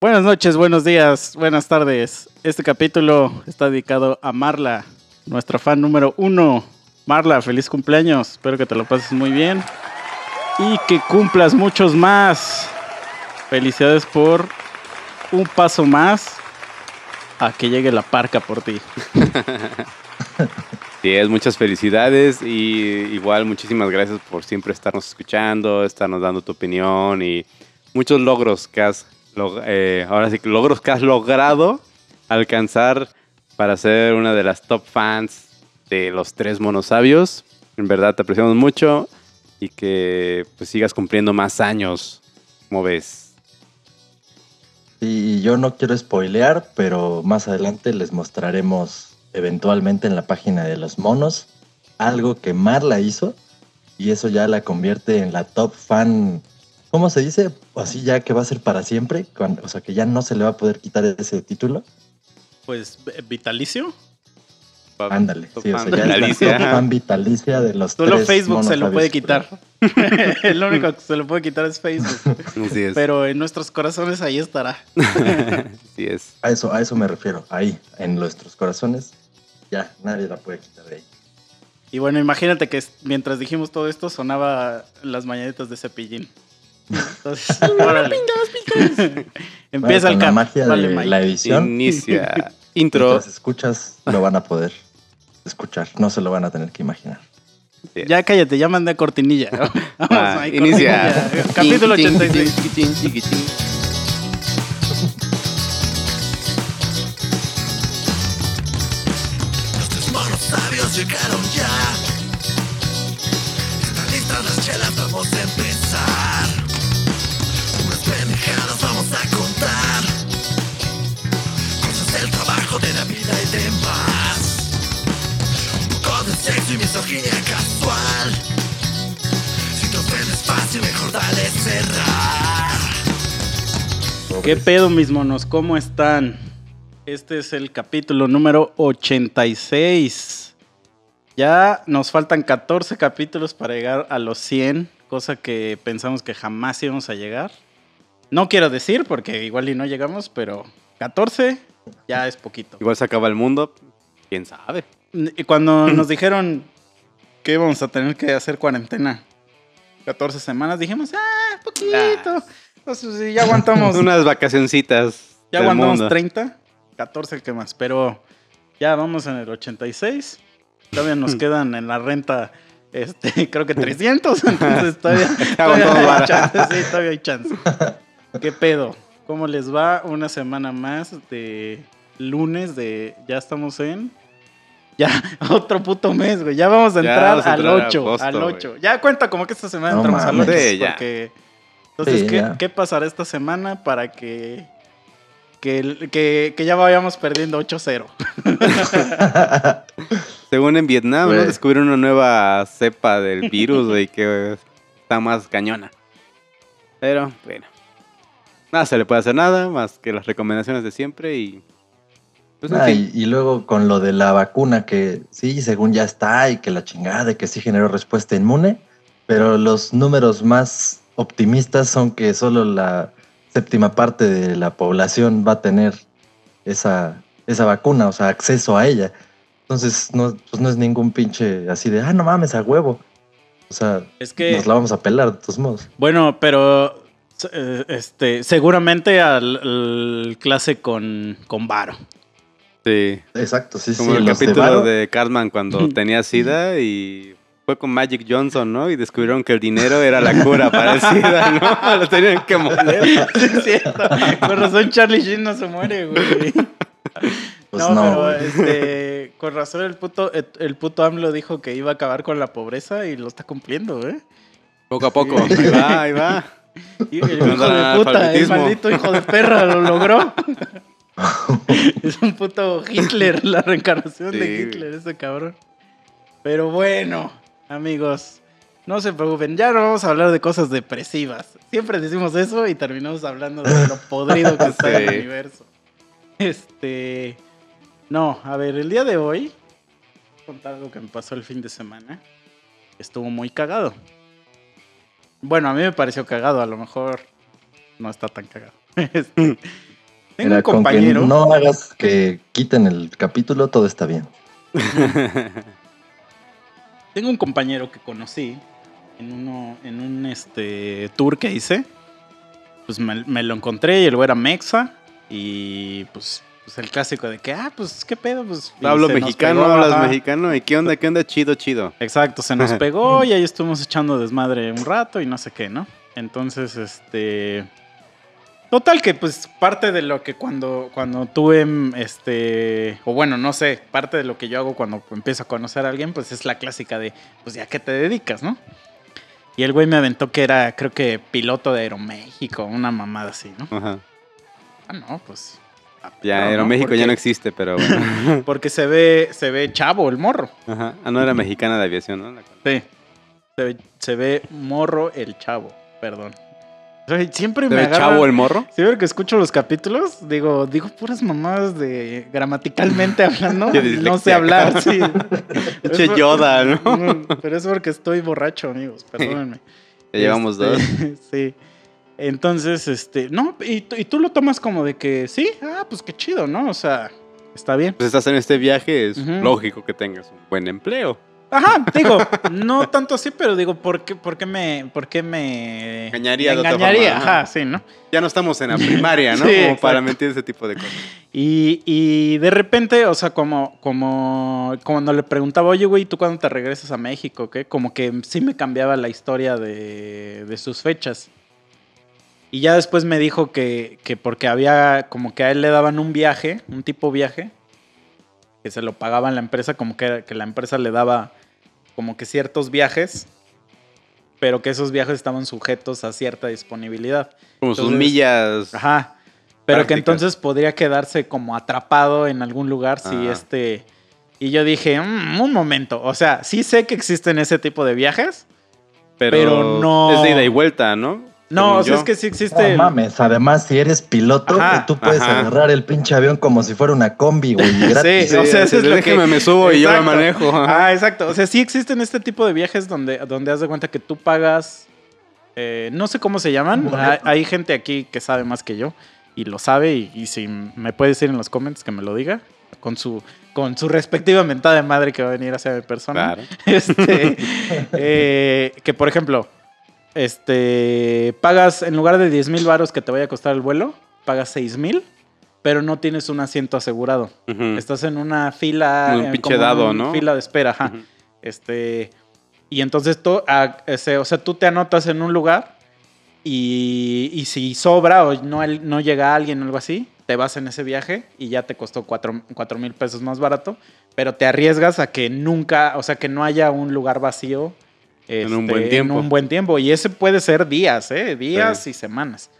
Buenas noches, buenos días, buenas tardes. Este capítulo está dedicado a Marla, nuestra fan número uno. Marla, feliz cumpleaños. Espero que te lo pases muy bien y que cumplas muchos más. Felicidades por un paso más a que llegue la parca por ti. Sí, es muchas felicidades y igual muchísimas gracias por siempre estarnos escuchando, estarnos dando tu opinión y muchos logros que has, eh, ahora sí, logros que has logrado alcanzar para ser una de las top fans de los tres monosabios. En verdad te apreciamos mucho y que pues sigas cumpliendo más años, como ves. Y yo no quiero spoilear, pero más adelante les mostraremos eventualmente en la página de los monos algo que Marla hizo y eso ya la convierte en la top fan. ¿Cómo se dice? Así ya que va a ser para siempre, o sea que ya no se le va a poder quitar ese título. Pues, eh, vitalicio. Ándale, sí, o sea, ya es la vitalicia. top fan vitalicia de los Solo tres Facebook se lo puede quitar. El único que se lo puede quitar es Facebook. Así es. Pero en nuestros corazones ahí estará. Así es. A eso, a eso me refiero, ahí, en nuestros corazones, ya nadie la puede quitar de ahí. Y bueno, imagínate que mientras dijimos todo esto sonaba las mañanitas de cepillín. Entonces, órale. Empieza Bueno, el con la magia Vale, de la edición. Inicia. Intro. Mientras escuchas, lo van a poder escuchar. No se lo van a tener que imaginar. Ya cállate, ya mandé cortinilla. Vamos, Ah, Mike, inicia. cortinilla. Capítulo 86. Los tres monos sabios llegaron ya. Misoginia casual. Si te ofendes fácil, mejor dale cerrar. ¿Qué pedo, mis monos? ¿Cómo están? Este es el capítulo número 86. Ya nos faltan 14 capítulos para llegar a los 100, cosa que pensamos que jamás íbamos a llegar. No quiero decir porque igual y no llegamos, pero 14 ya es poquito. Igual se acaba el mundo. ¿Quién sabe? Y cuando nos dijeron que íbamos a tener que hacer cuarentena 14 semanas, dijimos, ah, poquito. Sí, ya aguantamos. Unas vacacioncitas. Ya aguantamos mundo. 30, 14 que más, pero ya vamos en el 86. Todavía nos quedan en la renta, este, creo que 300, entonces todavía, todavía hay chance, sí, todavía hay chance. ¿Qué pedo? ¿Cómo les va? Una semana más de lunes de ya estamos en ya otro puto mes, güey. Ya vamos a entrar, vamos a al entrar a 8, agosto, al güey. 8. Ya cuenta como que esta semana No entramos al mames. 8 Sí, ya. porque entonces Sí, ¿qué, ya. qué pasará esta semana para que que, que, que ya vayamos perdiendo 8-0? Según en Vietnam, ¿no? Descubrieron una nueva cepa del virus, güey, que está más cañona. Pero, bueno. Nada se le puede hacer nada, más que las recomendaciones de siempre y... Pues, en Ah, fin. y, y luego con lo de la vacuna que sí, según ya está y que la chingada y que sí generó respuesta inmune, pero los números más optimistas son que solo la séptima parte de la población va a tener esa, esa vacuna, o sea, acceso a ella. Entonces, no, pues no es ningún pinche así de, ah, no mames, a huevo. O sea, Es que nos la vamos a pelar de todos modos. Bueno, pero eh, este seguramente al, al clase con con varo. Sí. Exacto, sí, Como sí. el de capítulo varo. de Cartman cuando tenía SIDA y fue con Magic Johnson, ¿no? Y descubrieron que el dinero era la cura para el SIDA, ¿no? Lo tenían que moler. Sí, es cierto. Con razón Charlie Sheen no se muere, güey. Pues no, no, pero este, con razón el puto, el, el puto AMLO dijo que iba a acabar con la pobreza y lo está cumpliendo, ¿eh? Poco a poco. Ahí va, ahí va. Y el No, hijo no, de puta, el maldito hijo de perra lo logró. es un puto Hitler, la reencarnación de. Hitler, ese cabrón. Pero bueno, amigos, no se preocupen, ya no vamos a hablar de cosas depresivas. Siempre decimos eso y terminamos hablando de lo podrido que está el Sí. universo. Este. No, a ver, el día de hoy. voy a Contar algo que me pasó el fin de semana. Estuvo muy cagado. Bueno, a mí me pareció cagado, a lo mejor no está tan cagado. Este, Tengo un con que compañero. no hagas que quiten el capítulo, todo está bien. Tengo un compañero que conocí en, uno, en un este, tour que hice. Pues me, me lo encontré y el güey era mexa. Y pues, pues el clásico de que, ah, pues qué pedo. Pues, Hablo mexicano, pegó, hablas ajá. mexicano. ¿Y qué onda? ¿Qué onda? Chido, chido. Exacto, se nos pegó y ahí estuvimos echando desmadre un rato y no sé qué, ¿no? Entonces, este. Total que pues parte de lo que cuando, cuando tuve, mm, este, o bueno, no sé, parte de lo que yo hago cuando empiezo a conocer a alguien, pues es la clásica de, pues ya que te dedicas, ¿no? Y el güey me aventó que era, creo que piloto de Aeroméxico, una mamada así, ¿no? Ajá. Ah, no, pues... ah, Ya. Aeroméxico ya no existe, pero bueno. Porque se ve, se ve chavo el morro. Ajá. Ah, no era mexicana de aviación, ¿no? Sí. Se ve, se ve morro el chavo, perdón. Siempre ¿Se me agarra... chavo el morro? Siempre que escucho los capítulos, digo, digo puras mamadas de gramaticalmente hablando. No sé hablar, sí. Yoda, ¿no? Pero es porque estoy borracho, amigos, perdónenme. Ya llevamos Este, dos. sí. Entonces, este, no, y, tú- y tú lo tomas como de que sí, ah, pues qué chido, ¿no? O sea, está bien. Pues estás en este viaje, es lógico que tengas un buen empleo. Ajá, digo, no tanto así, pero digo, ¿por qué, por qué me, por qué me Engañaría me de otra engañaría? forma, ajá. Sí, ¿no? Ya no estamos en la primaria, ¿no? Sí, Como para mentir ese tipo de cosas. Y, y de repente, o sea, como, como cuando le preguntaba, oye, güey, ¿tú cuándo te regresas a México? ¿Qué? Como que sí me cambiaba la historia de, de sus fechas. Y ya después me dijo que, que porque había, como que a él le daban un viaje, un tipo viaje, que se lo pagaba en la empresa, como que, que la empresa le daba como que ciertos viajes, pero que esos viajes estaban sujetos a cierta disponibilidad. Como sus millas. Ajá. Pero que entonces podría quedarse como atrapado en algún lugar si este... Y yo dije, "Mm, un momento, o sea, sí sé que existen ese tipo de viajes. pero, pero no- Es de ida y vuelta, ¿no? No, o sea, yo. es que sí existe... No el- mames, además, si eres piloto, Ajá, tú puedes ajá. agarrar el pinche avión como si fuera una combi, güey, gratis. Sí, o sea, eso es lo déjeme que- me subo y yo lo Exacto. manejo. Ah, exacto. O sea, sí existen este tipo de viajes donde, donde haz de cuenta que tú pagas... eh, no sé cómo se llaman. Hay, hay gente aquí que sabe más que yo y lo sabe. Y, y si me puede decir en los comments que me lo diga. Con su, con su respectiva mentada de madre que va a venir hacia mi persona. Claro. Este, eh, que por ejemplo, este, pagas en lugar de 10 mil varos que te vaya a costar el vuelo, pagas 6 mil, pero no tienes un asiento asegurado. Estás en una fila, un pinche dado, ¿no? Fila de espera, ajá. Este, y entonces tú, ese, o sea, tú te anotas en un lugar y, y si sobra o no, no llega alguien o algo así, te vas en ese viaje y ya te costó 4 mil pesos más barato, pero te arriesgas a que nunca, o sea, que no haya un lugar vacío. En un este, buen tiempo. En un buen tiempo. Y ese puede ser días, ¿eh? Días y semanas.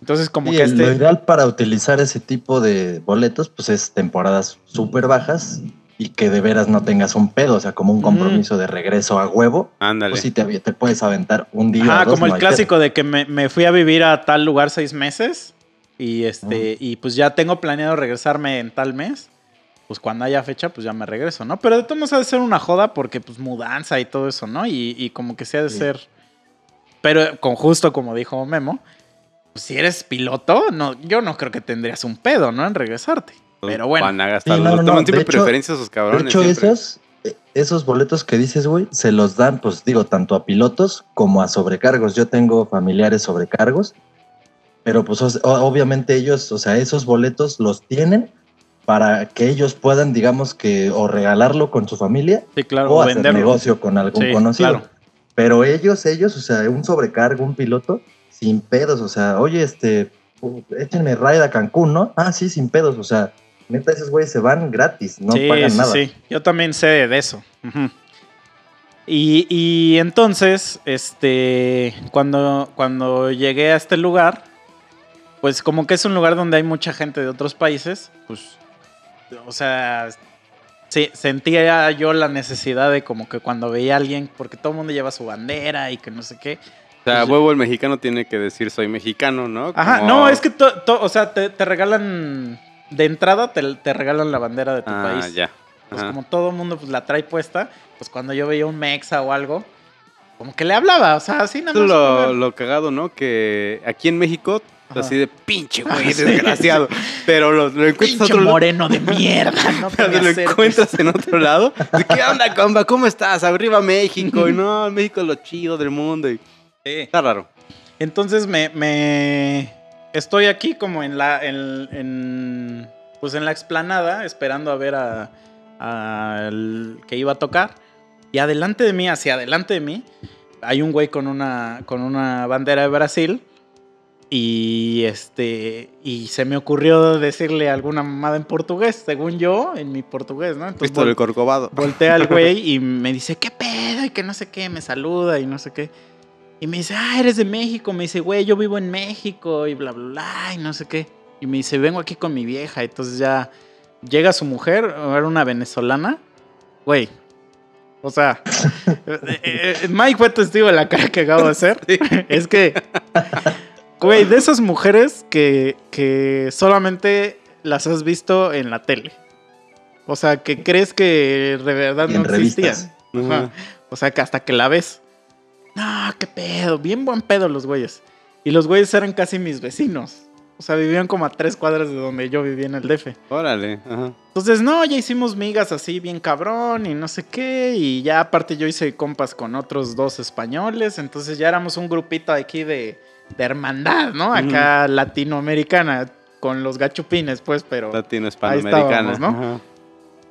Entonces, como Sí, que el- Lo este... ideal para utilizar ese tipo de boletos, pues es temporadas súper bajas y que de veras no tengas un pedo, o sea, como un compromiso de regreso a huevo, Ándale. pues sí te, te puedes aventar un día. Ajá, o dos, como el no clásico de que me, me fui a vivir a tal lugar seis meses y Ah. este y pues ya tengo planeado regresarme en tal mes. Pues cuando haya fecha, pues ya me regreso, ¿no? Pero de todos modos ha de ser una joda porque pues mudanza y todo eso, ¿no? Y, y como que sí ha de Sí. ser... Pero con justo como dijo Memo, pues, si eres piloto, no, yo no creo que tendrías un pedo, ¿no? En regresarte. Pero bueno. Van a gastar. Sí, no, no, toman no, siempre de hecho- preferencias esos De cabrones. hecho, siempre. esos, eh, esos boletos que dices, güey, se los dan, pues digo, tanto a pilotos como a sobrecargos. Yo tengo familiares sobrecargos, pero pues obviamente ellos, o sea, esos boletos los tienen para que ellos puedan, digamos que, o regalarlo con su familia Sí, claro, o hacer venderlo. negocio con algún Sí, conocido. claro. Pero ellos, ellos, o sea, un sobrecargo, un piloto, sin pedos, o sea, oye, este, échenme ride a Cancún, ¿no? Ah, sí, sin pedos, o sea, neta, esos güeyes se van gratis, no sí, pagan sí, nada. sí. Yo también sé de eso. Y, y entonces, este, cuando, cuando llegué a este lugar, pues como que es un lugar donde hay mucha gente de otros países, pues, o sea, sí, sentía yo la necesidad de como que cuando veía a alguien, porque todo el mundo lleva su bandera y que no sé qué. O sea, Pues- huevo el mexicano tiene que decir soy mexicano, ¿no? Ajá, no, es que, to- to- o sea, te, te regalan, de entrada te, te regalan la bandera de tu Ah, país. ya. Pues Ajá. como todo el mundo pues, la trae puesta, pues cuando yo veía un mexa o algo, como que le hablaba, o sea, así nada más. lo, lo cagado, ¿no? Que aquí en México Así de pinche güey, desgraciado. Pero lo, lo encuentras Pinche a otro lado. moreno de mierda, no Pero lo encuentras en otro lado. De, ¿Qué onda, compa? ¿Cómo estás? Arriba México. Y no, México es lo chido del mundo. Y Sí. está raro. Entonces me, me- estoy aquí como en la en, en- pues en la explanada esperando a ver a, al que iba a tocar y adelante de mí, hacia adelante de mí, hay un güey con una con una bandera de Brasil y este y se me ocurrió decirle alguna mamada en portugués, según yo, en mi portugués, ¿no? Entonces, Visto el corcovado. Voltea al güey y me dice, ¿qué pedo? Y que no sé qué, me saluda y no sé qué. Y me dice, ah, eres de México. Me dice, güey, yo vivo en México y bla, bla, bla, y no sé qué. Y me dice, vengo aquí con mi vieja. Entonces ya llega su mujer, era una venezolana. Güey. O sea, eh, eh, Mike fue testigo de la cara que acabo de hacer. Es que, güey, de esas mujeres que, que solamente las has visto en la tele. O sea, que crees que de verdad no existían. Ajá. O sea, que hasta que la ves. No, qué pedo. Bien buen pedo los güeyes. Y los güeyes eran casi mis vecinos. O sea, vivían como a tres cuadras de donde yo vivía en el DF. Órale. Ajá. Entonces, no, ya hicimos migas así bien cabrón y no sé qué. Y ya aparte yo hice compas con otros dos españoles. Entonces ya éramos un grupito aquí de, de hermandad, ¿no? Acá latinoamericana. Con los gachupines, pues, pero... Latino hispanoamericana. estábamos, ¿no? Ajá.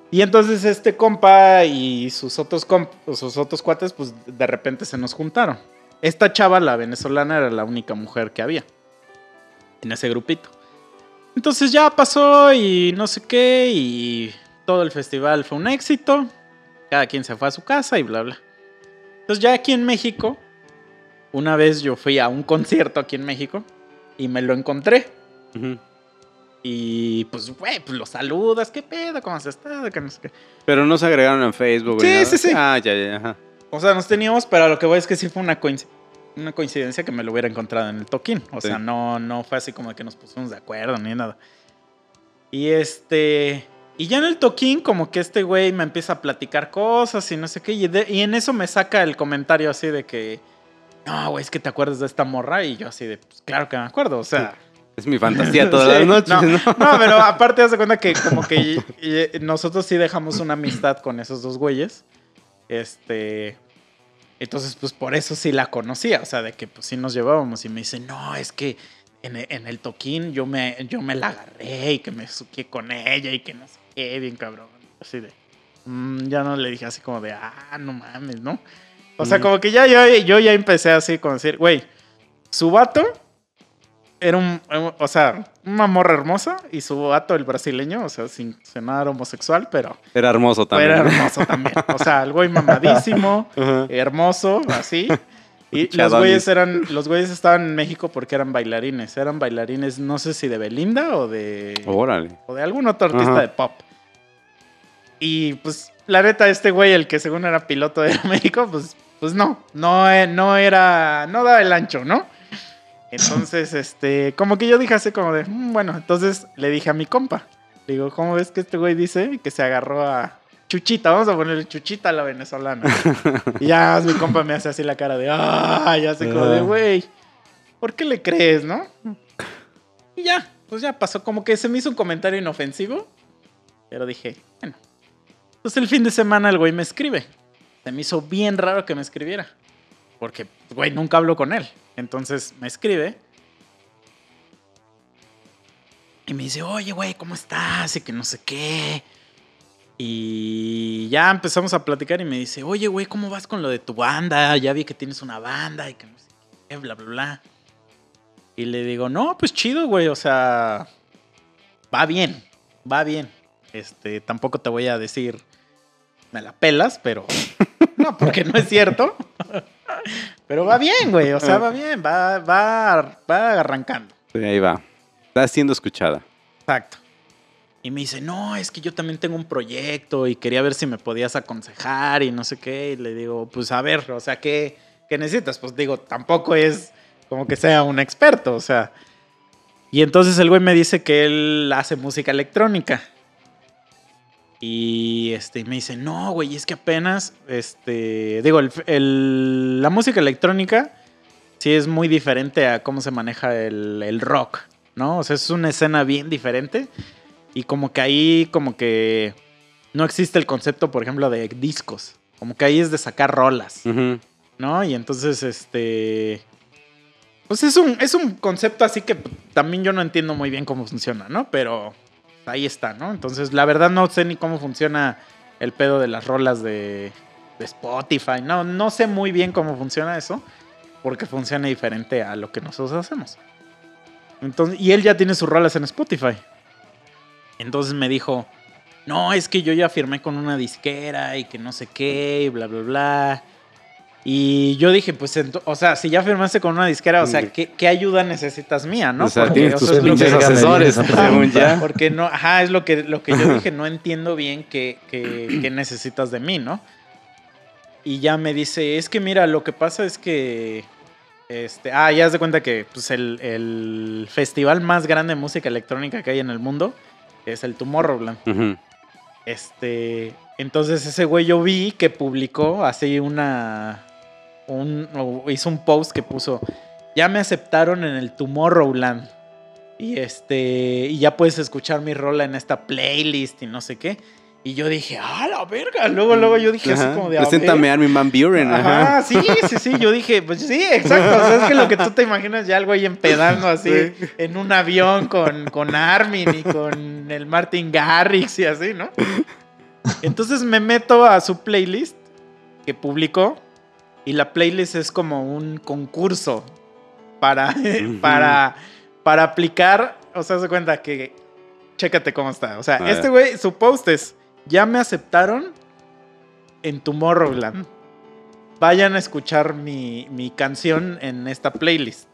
Y entonces este compa y sus otros, comp- sus otros cuates, pues de repente se nos juntaron. Esta chava, la venezolana, era la única mujer que había en ese grupito. Entonces ya pasó y no sé qué, y todo el festival fue un éxito. Cada quien se fue a su casa y bla, bla. Entonces ya aquí en México, una vez yo fui a un concierto aquí en México y me lo encontré. Ujú. Y pues, güey, pues lo saludas, ¿qué pedo? ¿Cómo has estado? Que no sé qué. Pero no se agregaron en Facebook. Sí, nada. sí, sí. Ah, ya, ya. Ajá. O sea, nos teníamos, pero lo que voy es que sí fue una, coinc- una coincidencia que me lo hubiera encontrado en el toquín. O Sí. sea, no, no fue así como que nos pusimos de acuerdo ni nada. Y este. Y ya en el toquín, como que este güey me empieza a platicar cosas y no sé qué. Y, de- y en eso me saca el comentario así de que. No, güey, es que te acuerdas de esta morra. Y yo así de, pues claro que me acuerdo. O sea. Es mi fantasía todas Sí, las noches, no, ¿no? no, pero aparte haz de cuenta que como que y- y- nosotros sí dejamos una amistad con esos dos güeyes. Este. Entonces, pues por eso sí la conocía. O sea, de que pues sí nos llevábamos. Y me dice, no, es que en, e- en el toquín yo me, yo me la agarré y que me suqué con ella y que no sé qué, bien cabrón. Así de. mm, ya no le dije así como de, ah, no mames, ¿no? O sea, Ujú. como que ya yo, yo ya empecé así con decir, güey, su vato era un, o sea, una morra hermosa y su vato, el brasileño, o sea, sin sonar homosexual, pero Era hermoso también. era hermoso también. O sea, el güey mamadísimo, hermoso, así. Y los güeyes eran, los güeyes estaban en México porque eran bailarines. Eran bailarines, no sé si de Belinda o de, Órale. o de algún otro artista de pop. Y pues, la neta, este güey, el que según era piloto de México, pues, pues no, no, eh, no era, no daba el ancho, ¿no? Entonces, este, como que yo dije así como de, "Mm, bueno, entonces le dije a mi compa, le digo, ¿cómo ves que este güey dice que se agarró a Chuchita? Vamos a ponerle Chuchita a la venezolana. y ya mi compa me hace así la cara de, ah, ya sé como de, Ah. güey, ¿por qué le crees, no? Y ya, pues ya pasó, como que se me hizo un comentario inofensivo, pero dije, bueno. Entonces el fin de semana el güey me escribe. Me hizo bien raro que me escribiera. Porque, güey, nunca hablo con él. Entonces me escribe. Y me dice, oye, güey, ¿cómo estás? Y que no sé qué. Y ya empezamos a platicar y me dice, oye, güey, ¿cómo vas con lo de tu banda? Ya vi que tienes una banda y que no sé qué, bla, bla, bla. Y le digo, no, pues chido, güey, o sea, va bien, va bien. Este, tampoco te voy a decir, me la pelas, pero no, porque no es cierto. Pero va bien, güey, o sea, va bien, va, va, va arrancando. Sí, ahí va. Está siendo escuchada. Exacto. Y me dice, no, es que yo también tengo un proyecto y quería ver si me podías aconsejar y no sé qué. Y le digo, pues a ver, o sea, ¿qué, qué necesitas? Pues digo, tampoco es como que sea un experto, o sea. Y entonces el güey me dice que él hace música electrónica. Y este, me dice, no, güey, es que apenas, este, digo, el- el- la música electrónica sí es muy diferente a cómo se maneja el, el rock, ¿no? O sea, es una escena bien diferente. Y como que ahí, como que no existe el concepto, por ejemplo, de discos. Como que ahí es de sacar rolas. ¿no? Y entonces, este. Pues es un, es un concepto así que también yo no entiendo muy bien cómo funciona, ¿no? Pero ahí está, ¿no? Entonces, la verdad no sé ni cómo funciona el pedo de las rolas de, Spotify. No, no sé muy bien cómo funciona eso, porque funciona diferente a lo que nosotros hacemos. Entonces, y él ya tiene sus rolas en Spotify. Entonces me dijo, no, es que yo ya firmé con una disquera y que no sé qué, y bla, bla, bla. Y yo dije, pues, o sea, si ya firmaste con una disquera, o sea, ¿qué, qué ayuda necesitas mía, no? o sea, Porque tienes tus es pinches asesores, según ya. porque no, ajá, es lo que, lo que yo dije, no entiendo bien qué, qué- qué necesitas de mí, ¿no? Y ya me dice, es que mira, lo que pasa es que, este, ah, ya haz de cuenta que pues, el, el festival más grande de música electrónica que hay en el mundo es el Tomorrowland. Ujú. Este, entonces ese güey yo vi que publicó así una, un, o hizo un post que puso, ya me aceptaron en el Tomorrowland. Y este, y ya puedes escuchar mi rola en esta playlist y no sé qué. Y yo dije, ah, la verga. Luego, luego yo dije Ajá. así como de, a. Preséntame a Armin Van Buren. Ajá, Ajá. sí, sí, sí. Yo dije, pues sí, exacto. O sea, es que lo que tú te imaginas ya algo ahí empedando así Sí. en un avión con, con Armin y con el Martin Garrix y así, ¿no? Entonces me meto a su playlist que publicó y la playlist es como un concurso para, para, para aplicar. O sea, se cuenta que. Chécate cómo está. O sea, este güey, su post es: Ya me aceptaron en Tomorrowland. Vayan a escuchar mi, mi canción en esta playlist.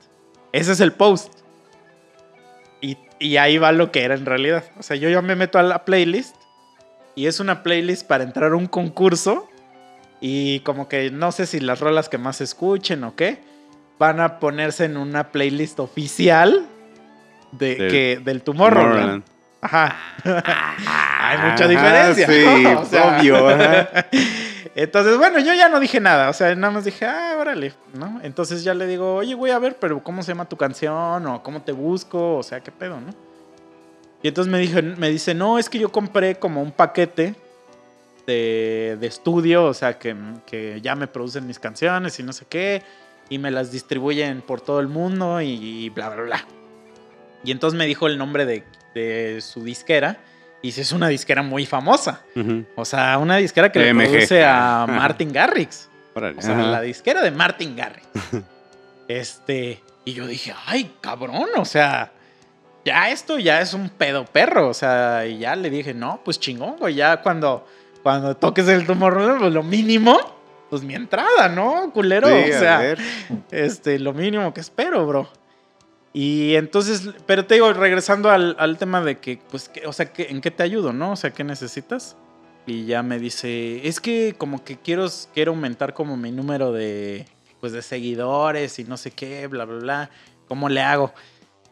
Ese es el post. Y, y ahí va lo que era en realidad. O sea, yo ya me meto a la playlist y es una playlist para entrar a un concurso. Y como que no sé si las rolas que más escuchen o qué, van a ponerse en una playlist oficial de, Del- que, del Tomorrowland. Ajá. Hay mucha Ajá, diferencia. sí, ¿no? O sea, obvio, ajá. Entonces, bueno, yo ya no dije nada. O sea, nada más dije, ah, órale, ¿no? Entonces ya le digo, oye, güey, a ver, pero ¿cómo se llama tu canción? O ¿cómo te busco? O sea, ¿qué pedo, no? Y entonces me, dijo, me dice, no, es que yo compré como un paquete de, de estudio, o sea, que, que ya me producen mis canciones y no sé qué, y me las distribuyen por todo el mundo y bla, bla, bla. Y entonces me dijo el nombre de, de su disquera, y dice, es una disquera muy famosa. O sea, una disquera que le produce a Martin Garrix. O sea, ajá. la disquera de Martin Garrix. este, y yo dije, ay, cabrón, o sea, ya esto ya es un pedo perro. O sea, y ya le dije, no, pues chingón, güey, ya cuando, cuando toques el Tomorrowland, pues lo mínimo, pues mi entrada, ¿no, culero? Sí, o sea, ver. este, lo mínimo que espero, bro. Y entonces, pero te digo, regresando al, al tema de que, pues, que- o sea, que, ¿en qué te ayudo, no? O sea, ¿qué necesitas? Y ya me dice, es que como que quiero, quiero aumentar como mi número de, pues, de seguidores y no sé qué, bla, bla, bla. ¿Cómo le hago?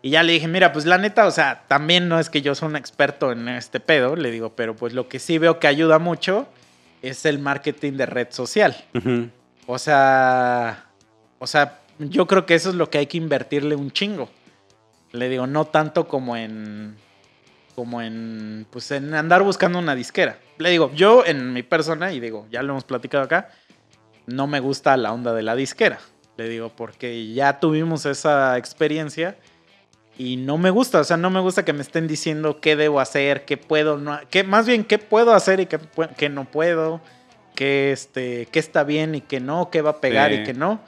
Y ya le dije, mira, pues la neta, o sea, también no es que yo soy un experto en este pedo, le digo, pero pues lo que sí veo que ayuda mucho es el marketing de red social. Ujú. O sea, o sea, yo creo que eso es lo que hay que invertirle un chingo. Le digo, no tanto como en como en pues en andar buscando una disquera. Le digo, yo en mi persona y digo, ya lo hemos platicado acá, no me gusta la onda de la disquera. Le digo, porque ya tuvimos esa experiencia y no me gusta, o sea, no me gusta que me estén diciendo qué debo hacer, qué puedo, no, qué, más bien qué puedo hacer y qué, qué no puedo, qué, este, qué está bien y qué no, qué va a pegar Sí. y qué no.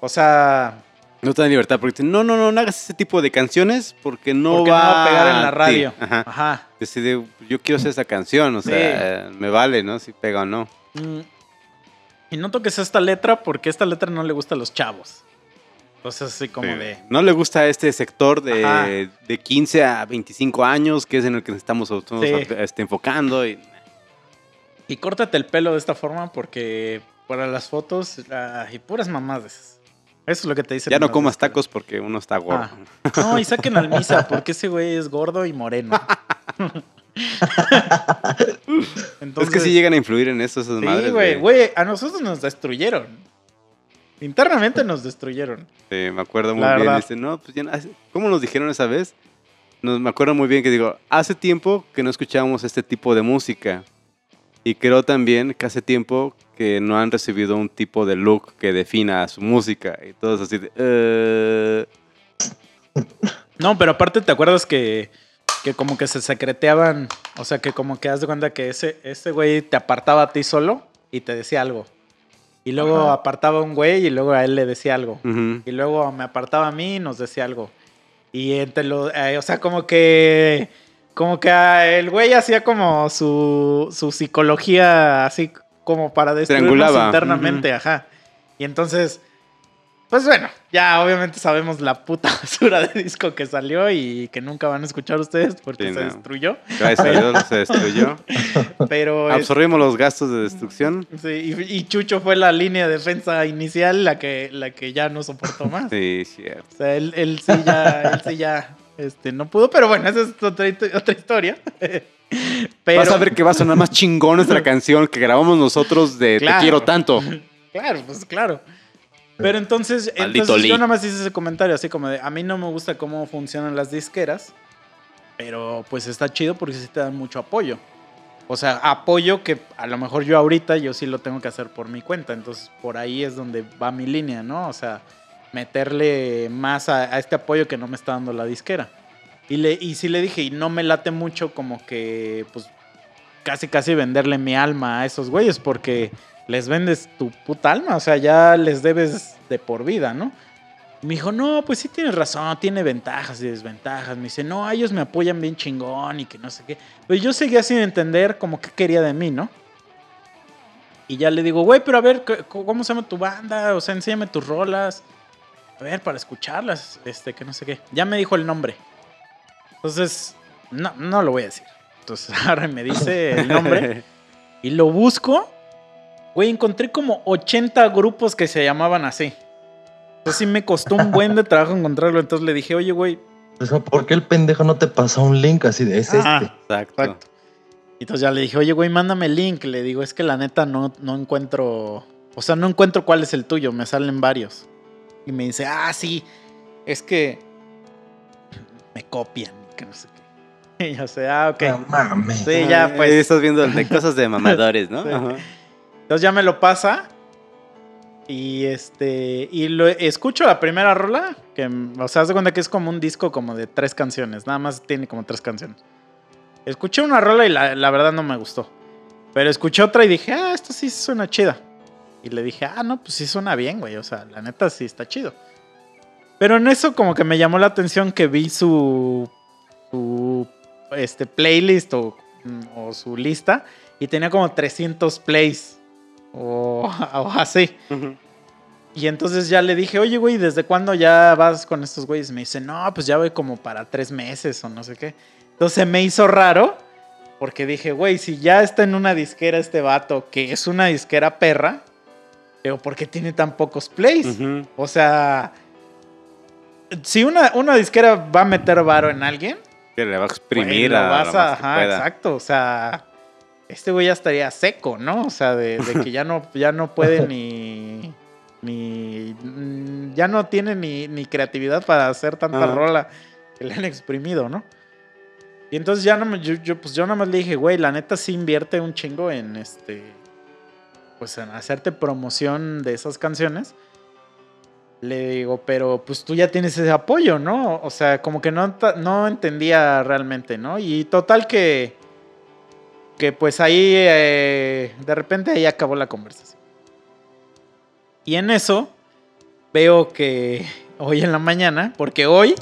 O sea, No te dan libertad porque dicen, no, no, no, no hagas ese tipo de canciones porque no, porque va, no va a pegar en la sí, radio. ajá. Ajá. Decide, yo quiero hacer esa canción, o Sí. sea, me vale, ¿no? Si pega o no. Mm, Y no toques esta letra porque esta letra no le gusta a los chavos. Entonces, así como Sí. de. No le gusta este sector de, de 15 a 25 años, que es en el que estamos Sí. este, enfocando. Y, Y córtate el pelo de esta forma porque para las fotos. y puras mamás de esas. Eso es lo que te dicen. ya no comas disqueras. tacos porque uno está gordo. Ah. No, y saquen al misa porque ese güey es gordo y moreno. es que sí llegan a influir en eso esas Sí, madres. güey, de- güey, a nosotros nos destruyeron. Internamente nos destruyeron. Sí, me acuerdo muy La bien. Dice, no, pues ya ¿Cómo nos dijeron esa vez? Nos, me acuerdo muy bien que digo, hace tiempo que no escuchábamos este tipo de música. Y creo también que hace tiempo que no han recibido un tipo de look que defina su música. Y todos así de, "Eh". No, pero aparte, ¿te acuerdas que, que como que se secreteaban? O sea, que como que haz de cuenta que ese, ese güey te apartaba a ti solo y te decía algo. Y luego Ajá. apartaba a un güey y luego a él le decía algo. Y luego me apartaba a mí y nos decía algo. Y entre los, eh, o sea, como que, como que el güey hacía como su, su psicología así como para destruirnos internamente, ajá. Y entonces, pues bueno, ya obviamente sabemos la puta basura de disco que salió y que nunca van a escuchar ustedes porque Sí, se no. destruyó. Gracias a Dios se destruyó. Pero es- Absorbimos los gastos de destrucción. sí, y, y Chucho fue la línea de defensa inicial la que, la que ya no soportó más. Sí, cierto. O sea, él, él sí ya, él sí ya este, no pudo, pero bueno, esa es otra, otra historia. Pero, Vas a ver que va a sonar más chingón nuestra canción que grabamos nosotros de Claro. Te quiero tanto. Claro, pues claro. Pero entonces, entonces yo nada más hice ese comentario así como de, a mí no me gusta cómo funcionan las disqueras, pero pues está chido porque sí te dan mucho apoyo. O sea, apoyo que a lo mejor yo ahorita yo sí lo tengo que hacer por mi cuenta, entonces por ahí es donde va mi línea, ¿no? O sea, meterle más a, a este apoyo que no me está dando la disquera. Y, le, y sí le dije, y no me late mucho como que, pues, casi casi venderle mi alma a esos güeyes porque les vendes tu puta alma, o sea, ya les debes de por vida, ¿no? Y me dijo, no, pues sí tienes razón, tiene ventajas y desventajas. Me dice, no, ellos me apoyan bien chingón y que no sé qué. Pero yo seguía sin entender como qué quería de mí, ¿no? Y ya le digo, güey, pero a ver, ¿qué- ¿cómo se llama tu banda? O sea, enséñame tus rolas. A ver, para escucharlas, este, que no sé qué. Ya me dijo el nombre. Entonces, no, no lo voy a decir. Entonces, ahora me dice el nombre. Y lo busco. Güey, encontré como 80 grupos que se llamaban así. Entonces sí me costó un buen de trabajo encontrarlo. Entonces le dije, oye, güey. ¿Por qué el pendejo no te pasó un link así de es Ah, este? Exacto. Exacto. Y Entonces ya le dije, oye, güey, mándame el link. Le digo, es que la neta no, no encuentro. O sea, no encuentro cuál es el tuyo. Me salen varios. Y me dice, ah, sí. Es que me copian. Que no sé qué. Y yo sé, ah, ok. No mames. Sí, ya, Ahí pues. estás viendo cosas de mamadores, ¿no? Sí. Ajá. Entonces ya me lo pasa. Y este. Y lo escucho la primera rola. Que, o sea, haz de cuenta que es como un disco como de tres canciones. Nada más tiene como tres canciones. Escuché una rola y la, la verdad no me gustó. Pero escuché otra y dije, ah, esto sí suena chida. Y le dije, ah, no, pues sí suena bien, güey. O sea, la neta sí está chido. Pero en eso como que me llamó la atención que vi su, su este, playlist o, o su lista y tenía como 300 plays o, o así. Y entonces ya le dije, oye, güey, ¿desde cuándo ya vas con estos güeyes? Me dice, no, pues ya voy como para tres meses o no sé qué. Entonces me hizo raro porque dije, güey, si ya está en una disquera este vato, que es una disquera perra, pero ¿por qué tiene tan pocos plays? O sea, si una, una disquera va a meter varo en alguien, Que le va a güey, exprimir lo a vas lo a, más que ajá, pueda. exacto, o sea, este güey ya estaría seco, ¿no? O sea, de, de que ya no, ya no puede ni, ni, ya no tiene ni, ni creatividad para hacer tanta rola que le han exprimido, ¿no? Y entonces ya no yo, yo, pues yo nada más le dije, güey, la neta sí invierte un chingo en este, pues en hacerte promoción de esas canciones. Le digo, pero pues tú ya tienes ese apoyo, ¿no? O sea, como que no, no entendía realmente, ¿no? Y total que, que pues ahí, eh, de repente ahí acabó la conversación. Y en eso veo que hoy en la mañana, porque hoy,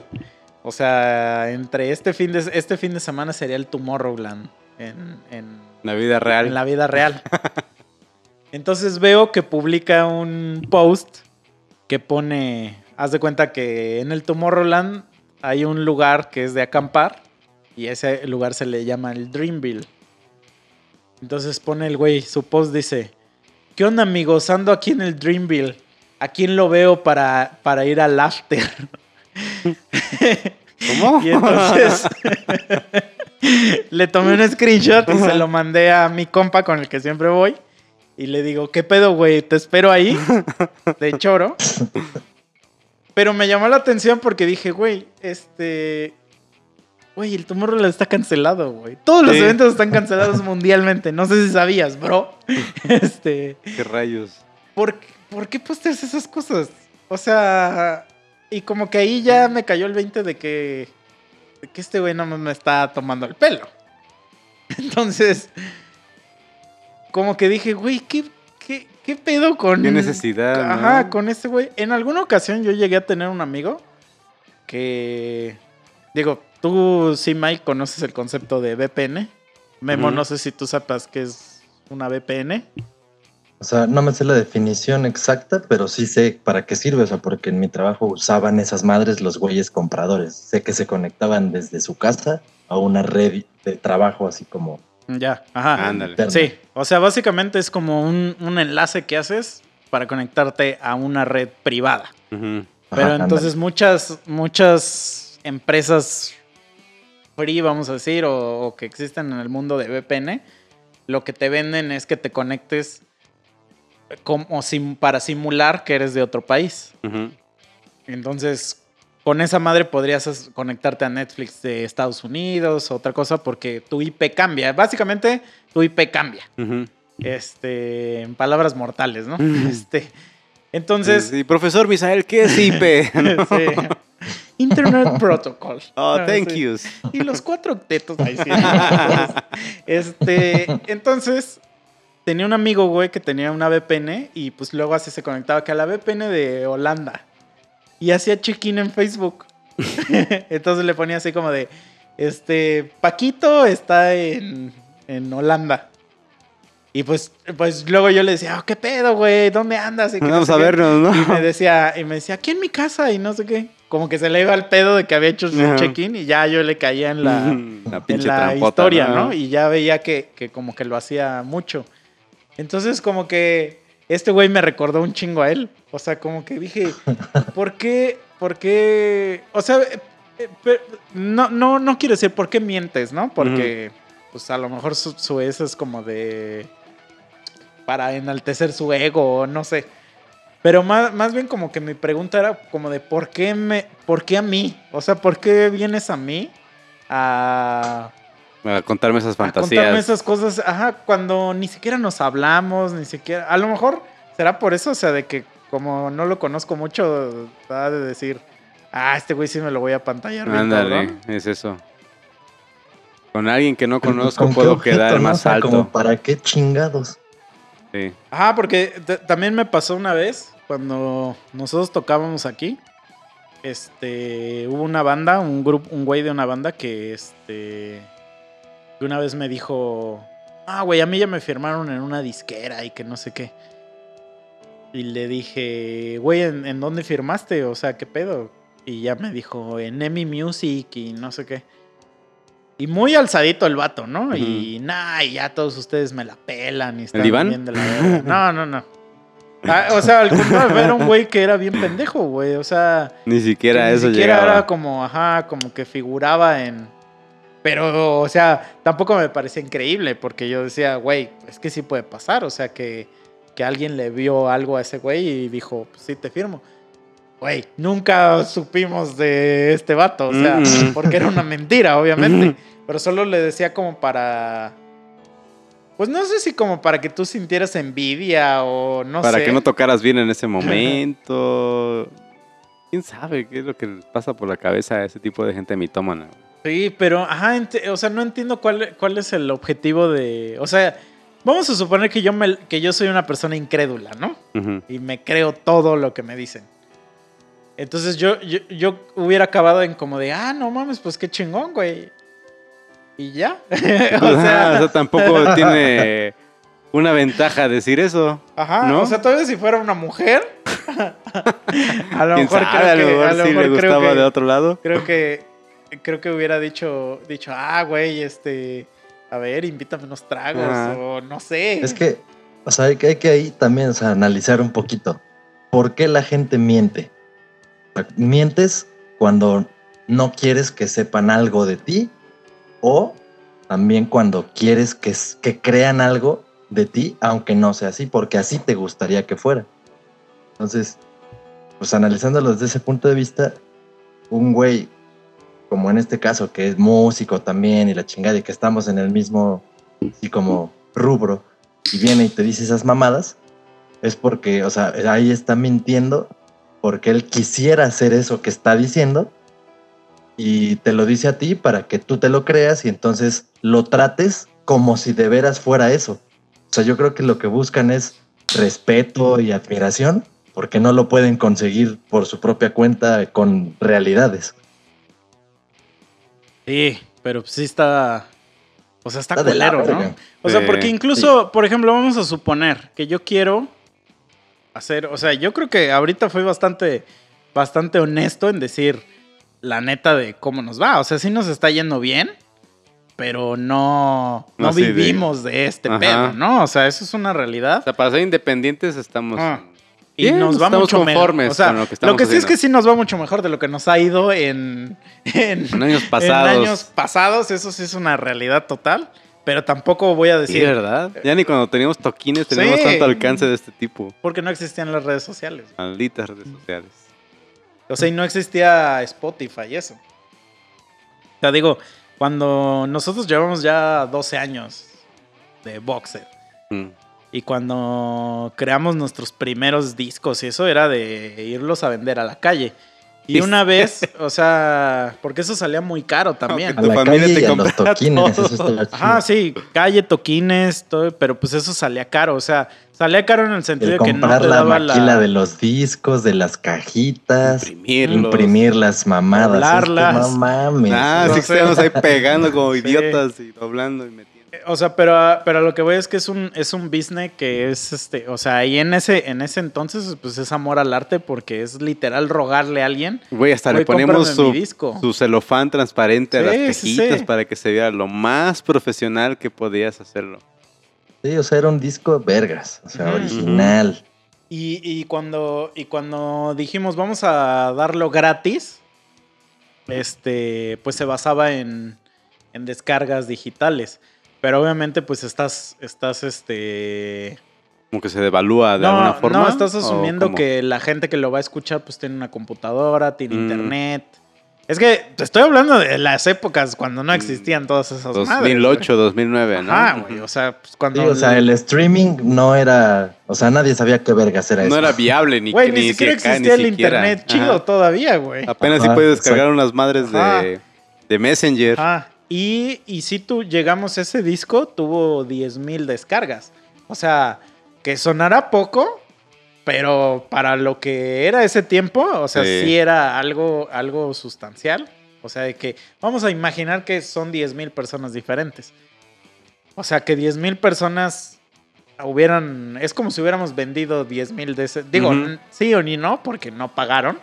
o sea, entre este fin de, este fin de semana sería el Tomorrowland en, en, La vida real. en la vida real. Entonces veo que publica un post que pone, haz de cuenta que en el Tomorrowland hay un lugar que es de acampar y ese lugar se le llama el Dreamville. Entonces pone el güey, su post dice, ¿qué onda amigos? Ando aquí en el Dreamville. ¿A quién lo veo para, para ir al after? ¿Cómo? Y entonces le tomé un screenshot y se lo mandé a mi compa con el que siempre voy. Y le digo, ¿qué pedo, güey? Te espero ahí, de choro. Pero me llamó la atención porque dije, güey, este. Güey, el Tomorrowland está cancelado, güey. Todos los Sí. eventos están cancelados mundialmente. No sé si sabías, bro. Este. ¿Qué rayos? ¿Por, ¿por qué posteas esas cosas? O sea. Y como que ahí ya me cayó el 20 de que. De que este güey no me está tomando el pelo. Entonces. Como que dije, güey, ¿qué, qué, qué pedo con. ¿Qué necesidad? no? Ajá, con este güey. En alguna ocasión yo llegué a tener un amigo que. Digo, tú sí, Mike, conoces el concepto de VPN. Memo, no sé si tú sepas qué es una VPN. O sea, no me sé la definición exacta, pero sí sé para qué sirve. O sea, porque en mi trabajo usaban esas madres los güeyes compradores. Sé que se conectaban desde su casa a una red de trabajo, así como. Ya, ajá. Ándale. Sí, o sea, básicamente es como un, un enlace que haces para conectarte a una red privada. Pero Ajá, entonces muchas, muchas empresas free, vamos a decir, o, o que existen en el mundo de VPN, lo que te venden es que te conectes como sim- para simular que eres de otro país. Entonces, con esa madre podrías as- conectarte a Netflix de Estados Unidos, otra cosa, porque tu IP cambia. Básicamente, tu IP cambia. Este, en palabras mortales, ¿no? Este, entonces, Sí, profesor Misael, ¿qué es IP? sí. Internet Protocol. oh, Ah, thank sí. you. Y los cuatro octetos. Ay, sí. este, entonces, tenía un amigo, güey, que tenía una VPN y pues luego así se conectaba que a la VPN de Holanda. Y hacía check-in en Facebook. entonces le ponía así como de, este, Paquito está en, en Holanda. Y pues, pues luego yo le decía, oh, ¿qué pedo, güey? ¿Dónde andas? Y que no Vamos sé a qué. vernos, Y me ¿no? decía, y me decía, aquí en mi casa y no sé qué. Como que se le iba al pedo de que había hecho su check-in y ya yo le caía en la, la en pinche la trampota, historia, ¿no? Y ya veía que, que como que lo hacía mucho. Entonces como que este güey me recordó un chingo a él. O sea, como que dije, ¿por qué? ¿Por qué? O sea, eh, eh, pero no, no, no quiero decir por qué mientes, ¿no? Porque pues a lo mejor su, su eso es como de... para enaltecer su ego, o no sé. Pero más, más bien como que mi pregunta era como de ¿por qué me, por qué a mí? O sea, ¿por qué vienes a mí a, A contarme esas a contarme fantasías. esas cosas? Ajá, cuando ni siquiera nos hablamos, ni siquiera. A lo mejor será por eso, o sea, de que como no lo conozco mucho, va de decir, ah, este güey sí me lo voy a pantallar. bien Ándale, cabrón". es eso. Con alguien que no conozco ¿Con puedo objeto, quedar no? Más sea, alto. como, ¿Para qué chingados? Sí. Ajá, porque también me pasó una vez cuando nosotros tocábamos aquí. Este, hubo una banda, un grupo, un güey de una banda que este que una vez me dijo, "Ah, güey, a mí ya me firmaron en una disquera y que no sé qué." Y le dije, "Güey, ¿en, en dónde firmaste? O sea, ¿qué pedo?" Y ya me dijo, "En Emi Music y no sé qué." Y muy alzadito el vato, ¿no? Y nah, y ya todos ustedes me la pelan y están bien de la. No, no, no. Ah, o sea, al contrario, era un güey que era bien pendejo, güey. O sea, Ni siquiera eso ni siquiera llegaba. era como, ajá, como que figuraba en. Pero, o sea, tampoco me parecía increíble porque yo decía, güey, es que sí puede pasar. O sea, que, que alguien le vio algo a ese güey y dijo, pues sí, te firmo. Güey, nunca supimos de este vato, o sea, Mm. porque era una mentira, obviamente. Pero solo le decía como para. Pues no sé si como para que tú sintieras envidia o no Para sé. que no tocaras bien en ese momento. ¿Quién sabe qué es lo que pasa por la cabeza a ese tipo de gente mitómana? Sí, pero, ajá, o sea, no entiendo cuál, cuál es el objetivo de. O sea, vamos a suponer que yo, me, que yo soy una persona incrédula, ¿no? Y me creo todo lo que me dicen. Entonces yo, yo, yo hubiera acabado en como de, ah, no mames, pues qué chingón, güey. Y ya. o Ajá, sea, o sea, tampoco tiene una ventaja decir eso. ajá, ¿no? o sea, todavía si fuera una mujer. a lo ¿Quién mejor sabe? creo a lo que, mejor a lo sí le mejor creo gustaba que- de otro lado. creo que creo que hubiera dicho dicho ah güey este a ver invítame unos tragos Ajá. o no sé Es que, o sea, hay que, hay que ahí también o sea, analizar un poquito. ¿Por qué la gente miente? O sea, Mientes cuando no quieres que sepan algo de ti o también cuando quieres que, que crean algo de ti, aunque no sea así, porque así te gustaría que fuera. Entonces, pues analizándolo desde ese punto de vista, un güey, como en este caso, que es músico también y la chingada y que estamos en el mismo, y como rubro, y viene y te dice esas mamadas, es porque, o sea, ahí está mintiendo porque él quisiera hacer eso que está diciendo y te lo dice a ti para que tú te lo creas y entonces lo trates como si de veras fuera eso. O sea, yo creo que lo que buscan es respeto y admiración porque no lo pueden conseguir por su propia cuenta con realidades. Sí, pero sí está. O sea, está, Está culero, ¿no? O sea, porque incluso, por ejemplo, vamos a suponer que yo quiero hacer. O sea, yo creo que ahorita fui bastante, bastante honesto en decir la neta de cómo nos va. O sea, sí nos está yendo bien, pero no, no, No, sí, de- vivimos de, este Ajá. pedo, ¿no? O sea, eso es una realidad. O sea, para ser independientes estamos... Ah. Y Bien, nos va mucho mejor. O sea, con lo lo que que, estamos sí es que sí nos va mucho mejor de lo que nos ha ido en, en, En años pasados. en años pasados. Eso sí es una realidad total. Pero tampoco voy a decir ¿verdad? Ya ni cuando teníamos toquines teníamos Sí. tanto alcance de este tipo. porque no existían las redes sociales. Malditas redes sociales. O sea, y no existía Spotify y eso. O sea, digo, cuando nosotros llevamos ya 12 años de Boxer Mm. y cuando creamos nuestros primeros discos y eso era de irlos a vender a la calle. Y una vez, o sea, porque eso salía muy caro también. Tu la familia calle te y los toquines, eso. Ajá, sí, calle, toquines, todo, pero pues eso salía caro. O sea, salía caro en el sentido El de que no comprar te la daba maquila la... de los discos, de las cajitas, Imprimirlos. imprimir las mamadas. Doblarlas. esto, no mames. Ah, No sí, que ahí pegando como Sí. idiotas y doblando y metiendo. O sea, pero, a- pero a lo que voy es que es un, es un business que es este, o sea, y en ese, en ese entonces, pues es amor al arte porque es literal rogarle a alguien. Güey, hasta le ponemos su, disco. su celofán transparente a las cajitas sí. para que se viera lo más profesional que podías hacerlo. Sí, o sea, era un disco vergas, o sea, original. Y, y cuando, y cuando dijimos vamos a darlo gratis, este, pues se basaba en, en descargas digitales. Pero obviamente, pues estás, estás, este... Como que se devalúa de no, alguna forma. no, estás ¿o asumiendo que la gente que lo va a escuchar, pues tiene una computadora, tiene Mm. internet. Es que te estoy hablando de las épocas cuando no Mm. existían todas esas madres, güey. 2008, 2009, ¿no? Ajá, güey. O sea, pues Sí, cuando. o sea, el streaming no era, o sea, nadie sabía qué vergas era No eso. era viable ni Güey, que- ni, siquiera acá, ni existía el siquiera. internet Ajá. chido todavía, güey. Apenas sí Ajá, puedes descargar exacto. unas madres Ajá. de, de Messenger. Ajá. Y, y si tú llegamos a ese disco, tuvo 10.000 descargas. O sea, que sonará poco, pero para lo que era ese tiempo, o sea, sí, Sí. era algo, algo sustancial. O sea, de que vamos a imaginar que son 10.000 personas diferentes. O sea, que 10.000 personas hubieran... Es como si hubiéramos vendido 10.000 de ese... Digo, sí o ni no, porque no pagaron.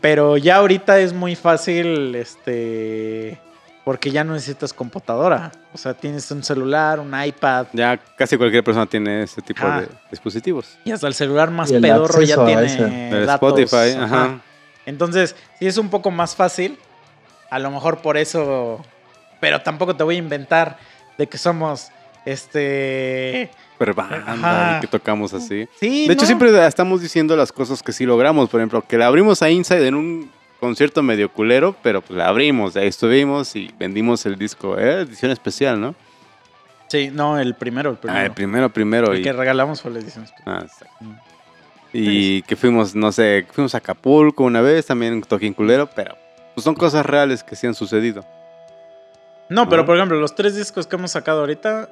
Pero ya ahorita es muy fácil, este, porque ya no necesitas computadora. O sea, tienes un celular, un iPad Ya casi cualquier persona tiene ese tipo Ajá. de dispositivos. y hasta el celular más el pedorro ya tiene. El datos. Spotify, Ajá. ajá. Entonces, sí es un poco más fácil. A lo mejor por eso, pero tampoco te voy a inventar de que somos, este, Super banda Ajá. y que tocamos así. sí. De hecho, ¿no? siempre estamos diciendo las cosas que sí logramos. Por ejemplo, que la abrimos a Inside en un concierto medio culero, pero pues la abrimos, ahí estuvimos y vendimos el disco. Era edición especial, ¿no? Sí, no, el primero, el primero. Ah, el primero, primero. El y- que regalamos fue la edición especial. Ah, exacto. Y que fuimos, no sé, fuimos a Acapulco una vez, también toquín culero, pero pues son cosas reales que sí han sucedido. No, pero ¿no? por ejemplo, los tres discos que hemos sacado ahorita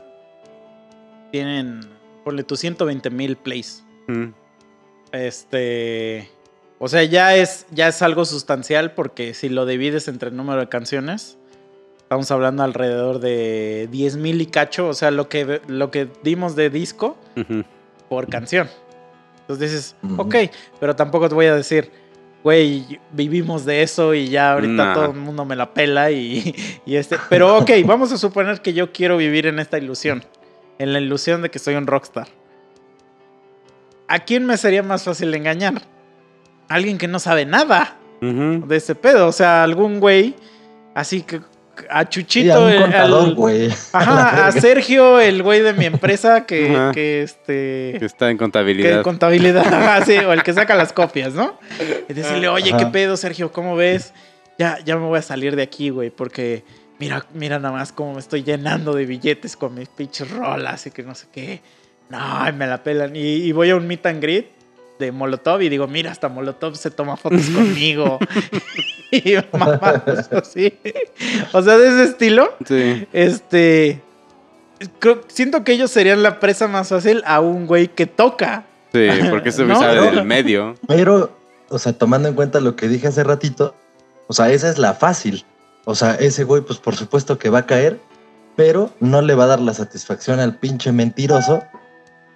tienen, ponle tus 120 mil plays. Mm. Este, o sea, ya es, ya es algo sustancial porque si lo divides entre el número de canciones, estamos hablando alrededor de 10 mil y cacho, o sea, lo que, lo que dimos de disco por canción. Entonces dices, ok, pero tampoco te voy a decir, güey, vivimos de eso y ya ahorita Nah. todo el mundo me la pela y, y este. Pero ok, vamos a suponer que yo quiero vivir en esta ilusión, en la ilusión de que soy un rockstar. ¿A quién me sería más fácil engañar? Alguien que no sabe nada de ese pedo. O sea, algún güey así que a Sí, Chuchito, a un el- contador, al- güey. Ajá, a Sergio, el güey de mi empresa que, que este. Que está en Que contabilidad. contabilidad, ajá, sí, o el que saca las copias, ¿no? Y decirle, oye, ¿qué pedo, Sergio? ¿Cómo ves? Ya, ya me voy a salir de aquí, güey, porque mira, mira nada más cómo me estoy llenando de billetes con mis pinches rolas y que no sé qué. No, y me la pelan. Y, y voy a un meet and greet de Molotov y digo, mira, hasta Molotov se toma fotos conmigo. y mamá, así. O sea, de ese estilo. Sí. Este. creo- siento que ellos serían la presa más fácil a un güey que toca. Sí, porque ese güey No, sale del medio. Pero, o sea, tomando en cuenta lo que dije hace ratito, o sea, esa es la fácil. O sea, ese güey, pues por supuesto que va a caer, pero no le va a dar la satisfacción al pinche mentiroso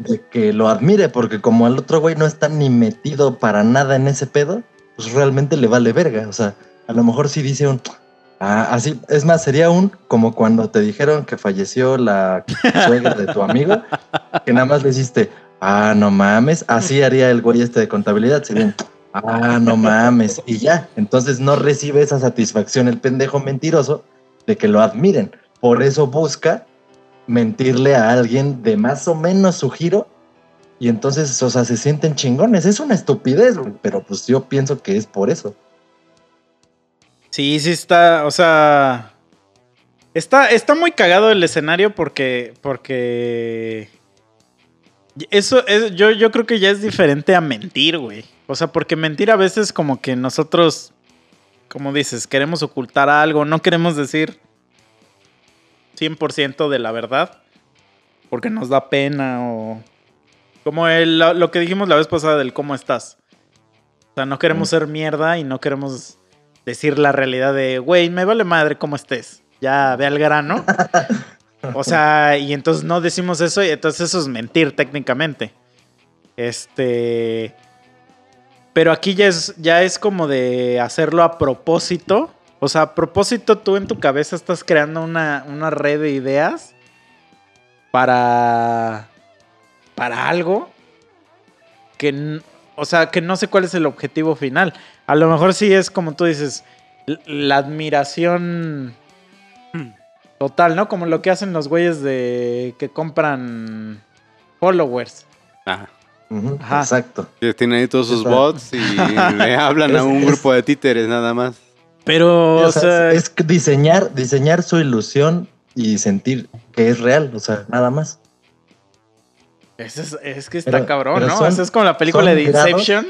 de que lo admire, porque como al otro güey no está ni metido para nada en ese pedo, pues realmente le vale verga. O sea, a lo mejor sí dice un. Ah, así, es más, sería un como cuando te dijeron que falleció la suegra de tu amigo, que nada más le hiciste, ah, no mames, así haría el güey este de contabilidad, sería un, ah, no mames, y ya, entonces no recibe esa satisfacción el pendejo mentiroso de que lo admiren, por eso busca mentirle a alguien de más o menos su giro y entonces, o sea, se sienten chingones, es una estupidez, pero pues yo pienso que es por eso. Sí, sí está, o sea, está, está muy cagado el escenario porque, porque eso es, yo, yo creo que ya es diferente a mentir, güey. O sea, porque mentir a veces como que nosotros, como dices, queremos ocultar algo, no queremos decir 100% de la verdad, porque nos da pena o como el- lo, que dijimos la vez pasada del cómo estás. O sea, no queremos ser mierda y no queremos decir la realidad de, güey, me vale madre cómo estés. Ya ve al grano. O sea, y entonces no decimos eso y entonces eso es mentir técnicamente. Este... Pero aquí ya es, ya es como de hacerlo a propósito. O sea, a propósito tú en tu cabeza estás creando una, una red de ideas para... para algo que... O sea, que no sé cuál es el objetivo final. A lo mejor sí es como tú dices, la admiración total, ¿no? Como lo que hacen los güeyes de que compran followers. Ajá. Exacto. Que Tienen ahí todos sus bots y le hablan a un es- grupo de títeres nada más. Pero, O o sea, sea, es diseñar, diseñar su ilusión y sentir que es real, o sea, nada más. es, es- es que está Pero- cabrón, pero ¿no? son- Eso es como la película de. Inception.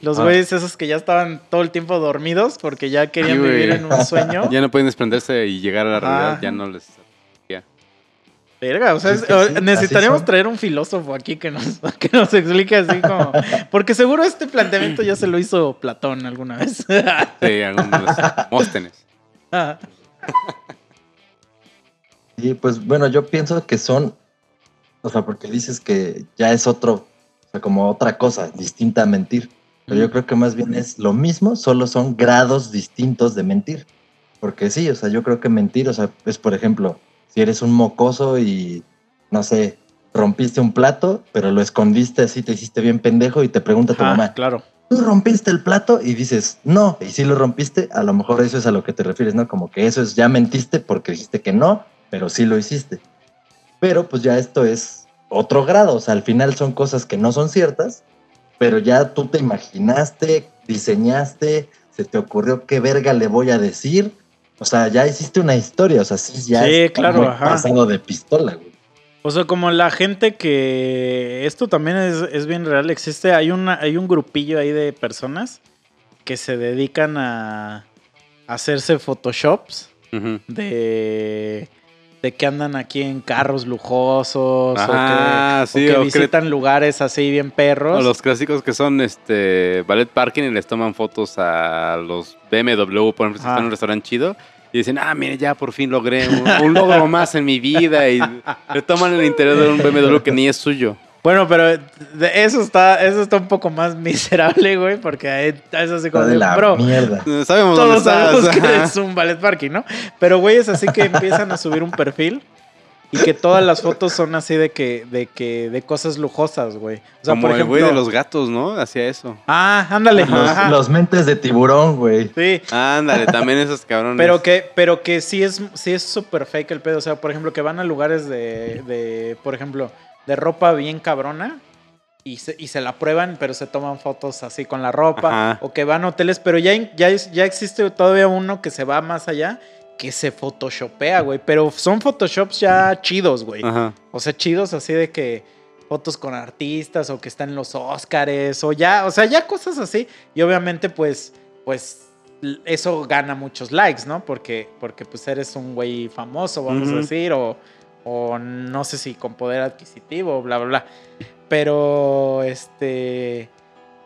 Los Ah. güeyes esos que ya estaban todo el tiempo dormidos porque ya querían Sí, vivir en un sueño. Ya no pueden desprenderse y llegar a la realidad, ya no les... Verga, o sea, Es necesitaríamos traer un filósofo aquí que nos, que nos explique así como... Porque seguro este planteamiento ya se lo hizo Platón alguna vez. Sí, algunos Móstenes. Y pues bueno, yo pienso que son, o sea, porque dices que ya es otro, o sea, como otra cosa, distinta a mentir. Pero yo creo que más bien es lo mismo, solo son grados distintos de mentir. Porque sí, o sea, yo creo que mentir, o sea, es por ejemplo, si eres un mocoso y, no sé, rompiste un plato, pero lo escondiste así, te hiciste bien pendejo y te pregunta tu Ajá, mamá, claro. ¿tú rompiste el plato? Y dices, no, y si lo rompiste, a lo mejor eso es a lo que te refieres, ¿no? Como que eso es, ya mentiste porque dijiste que no, pero sí lo hiciste. Pero pues ya esto es otro grado, o sea, al final son cosas que no son ciertas, pero ya tú te imaginaste, diseñaste, se te ocurrió qué verga le voy a decir, o sea, ya hiciste una historia, o sea, sí, ya Sí, está claro, muy ajá. pasado de pistola, güey. O sea, como la gente que... Esto también es, es bien real. Existe, hay, una, hay un grupillo ahí de personas que se dedican a hacerse photoshops de, de que andan aquí en carros lujosos Ah, o que, sí, o que o cre- visitan lugares así bien perros. O los clásicos que son este ballet parking y les toman fotos a los BMW, por ejemplo, si Ajá. están en un restaurante chido. Y dicen, ah, mire, ya por fin logré un, un logro más en mi vida. Y le toman el interior de un BMW que ni es suyo. Bueno, pero eso está, eso está un poco más miserable, güey, porque es así como de la bro, mierda. Sabemos dónde todos sabemos estás. que ajá. es un ballet parking, ¿no? Pero güeyes así que empiezan a subir un perfil y que todas las fotos son así de que, de que, de cosas lujosas, güey. O sea, Como por el ejemplo. güey de los gatos, ¿no? Hacía eso. Ah, ándale. Los, mentes de tiburón, güey. Sí. Ándale, también esos cabrones. Pero que, pero que sí es, sí es súper fake el pedo. O sea, por ejemplo, que van a lugares de, de por ejemplo, de ropa bien cabrona y se, y se la prueban, pero se toman fotos así con la ropa. Ajá. O que van a hoteles, pero ya, ya, ya existe todavía uno que se va más allá, que se photoshopea, güey. Pero son photoshops ya chidos, güey. Ajá. O sea, chidos así de que fotos con artistas o que están en los Óscares o ya, o sea, ya cosas así. Y obviamente, pues, pues eso gana muchos likes, ¿no? Porque, porque pues eres un güey famoso, vamos a decir, o, o no sé si con poder adquisitivo, bla, bla, bla. Pero, este...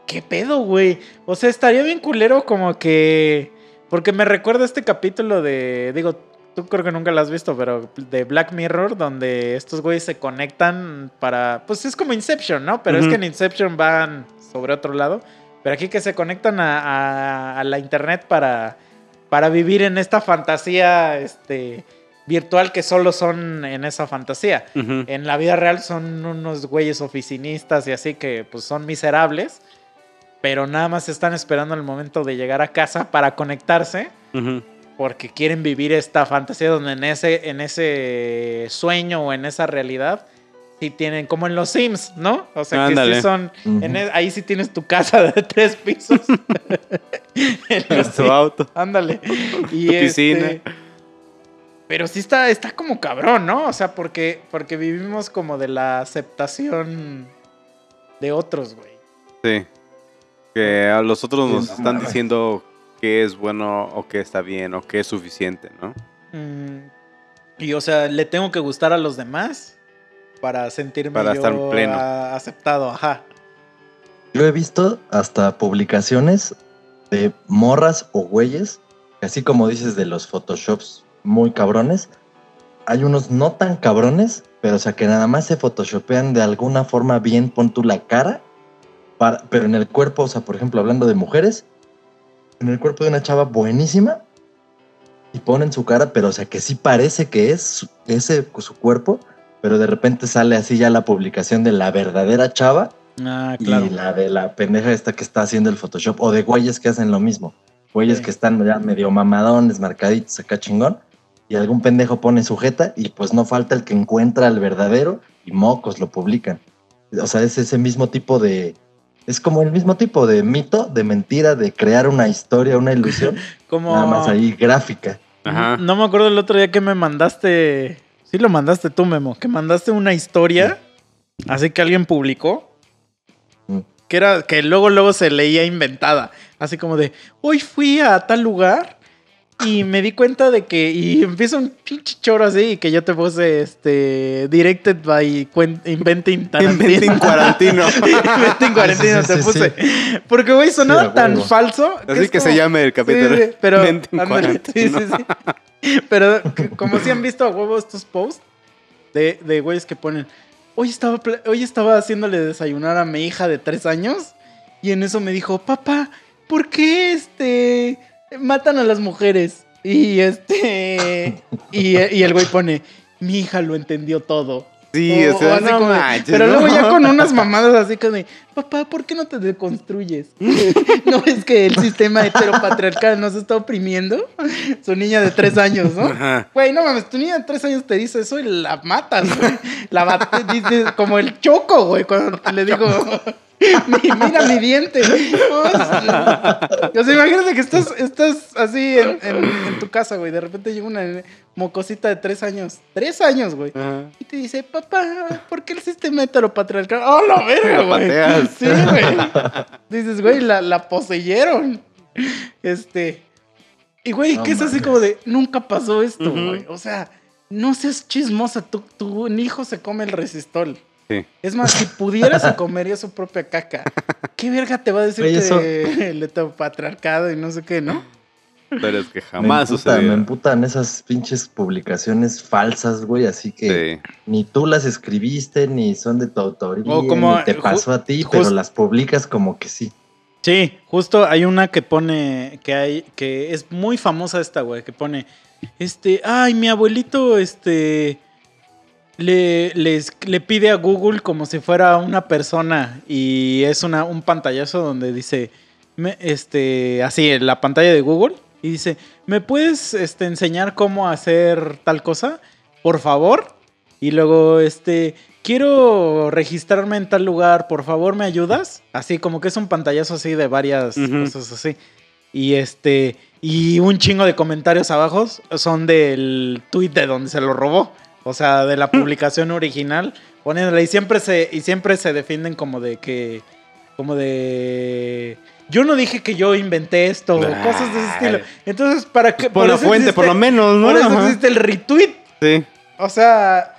¿Qué pedo, güey? O sea, estaría bien culero como que... Porque me recuerda este capítulo de... Digo, tú creo que nunca lo has visto, pero de Black Mirror, donde estos güeyes se conectan para... Pues es como Inception, ¿no? Pero es que en Inception van sobre otro lado. Pero aquí que se conectan a, a- a la internet para, para vivir en esta fantasía este, virtual que solo son en esa fantasía. En la vida real son unos güeyes oficinistas y así que pues son miserables, pero nada más están esperando el momento de llegar a casa para conectarse porque quieren vivir esta fantasía donde en ese, en ese sueño o en esa realidad sí tienen, como en los Sims, ¿no? O sea, que sí son, en e- ahí sí tienes tu casa de tres pisos. En Tu auto. Ándale. Y Tu este, piscina. pero sí está, está como cabrón, ¿no? O sea, porque, porque vivimos como de la aceptación de otros, güey. Sí. Que a los otros nos no están diciendo qué es bueno o qué está bien o qué es suficiente, ¿no? Mm, y o sea, le tengo que gustar a los demás para sentirme Para yo estar pleno. a- aceptado, ajá. Yo he visto hasta publicaciones de morras o güeyes, que así como dices de los photoshops muy cabrones, hay unos no tan cabrones, pero o sea que nada más se photoshopean de alguna forma bien, pon tú la cara, para- pero en el cuerpo, o sea, por ejemplo, hablando de mujeres, en el cuerpo de una chava buenísima y ponen su cara, pero o sea que sí parece que es ese su cuerpo, pero de repente sale así ya la publicación de la verdadera chava Ah, claro. y la de la pendeja esta que está haciendo el Photoshop. O de güeyes que hacen lo mismo. Güeyes Sí. que están ya medio mamadones, marcaditos acá chingón. Y algún pendejo pone sujeta y pues no falta el que encuentra al verdadero y mocos lo publican. O sea, es ese mismo tipo de... Es como el mismo tipo de mito, de mentira, de crear una historia, una ilusión. Como... Nada más ahí gráfica. Ajá. No me acuerdo el otro día que me mandaste. Sí, lo mandaste tú, Memo. Que mandaste una historia. Así que alguien publicó. Mm. Que era. Que luego, luego se leía inventada. Así como de. Hoy fui a tal lugar. Y me di cuenta de que. Y empieza un pinche choro así. Y que yo te puse este. Directed by Inventing Tarantino. Inventing Cuarantino. Inventing Cuarantino Sí, sí, te sí, puse. Porque, güey, sonaba tan huevo. falso. Así es que se llame el capítulo. Pero, Inventing Cuarantino. sí, sí. Pero como si han visto a huevo estos posts de, de güeyes que ponen, hoy estaba, hoy estaba haciéndole desayunar a mi hija de tres años y en eso me dijo, papá, ¿por qué este matan a las mujeres? Y este y, y el güey pone, mi hija lo entendió todo. Sí, o, O- sea, o no como manches, pero ¿no? luego ya con unas mamadas así que de, papá, ¿por qué no te deconstruyes? ¿No es que el sistema heteropatriarcal nos está oprimiendo? Su niña de tres años, ¿no? Ajá. Güey, no mames, tu niña de tres años te dice eso y la matas, güey. La bat- dice como el choco, güey, cuando le digo, "Mi- mira mi diente. O sea, imagínate que estás, estás así en, en- en tu casa, güey. De repente llega una mocosita de tres años. Tres años, güey. Ajá. Y te dice, papá, ¿por qué el sistema heteropatriarcal? ¡Oh, la verga, güey! Sí, güey. Dices, güey, la, la poseyeron. Este. Y, güey, No que es así como de, nunca pasó esto, güey. O sea, no seas chismosa. Tu, tu hijo se come el resistol. Sí. Es más, si pudiera se comería su propia caca. ¿Qué verga te va a decir Güey, que eso- el heteropatriarcado y no sé qué, no? Pero es que Me jamás emputa- sucedió. Me emputan esas pinches publicaciones falsas, güey. Así que Sí. ni tú las escribiste, ni son de tu autoría, O como- ni te pasó a ti, pero las publicas como que sí. Sí, justo hay una que pone, que hay, que es muy famosa esta, güey, que pone, este, ay, mi abuelito, este, le, les- le pide a Google como si fuera una persona y es una, un pantallazo donde dice, me- este, así, en la pantalla de Google, y dice, ¿me puedes este, enseñar cómo hacer tal cosa? Por favor. Y luego, este, quiero registrarme en tal lugar, por favor, ¿me ayudas? Así como que es un pantallazo así de varias cosas así. Y este, y un chingo de comentarios abajo son del tweet de donde se lo robó. O sea, de la publicación original. Poniéndole, y siempre se, y siempre se defienden como de que. Como de. Yo no dije que yo inventé esto, cosas de ese estilo. Entonces, ¿para qué? Por la eso fuente, por lo menos, ¿no? Por eso existe el retweet. Sí. O sea,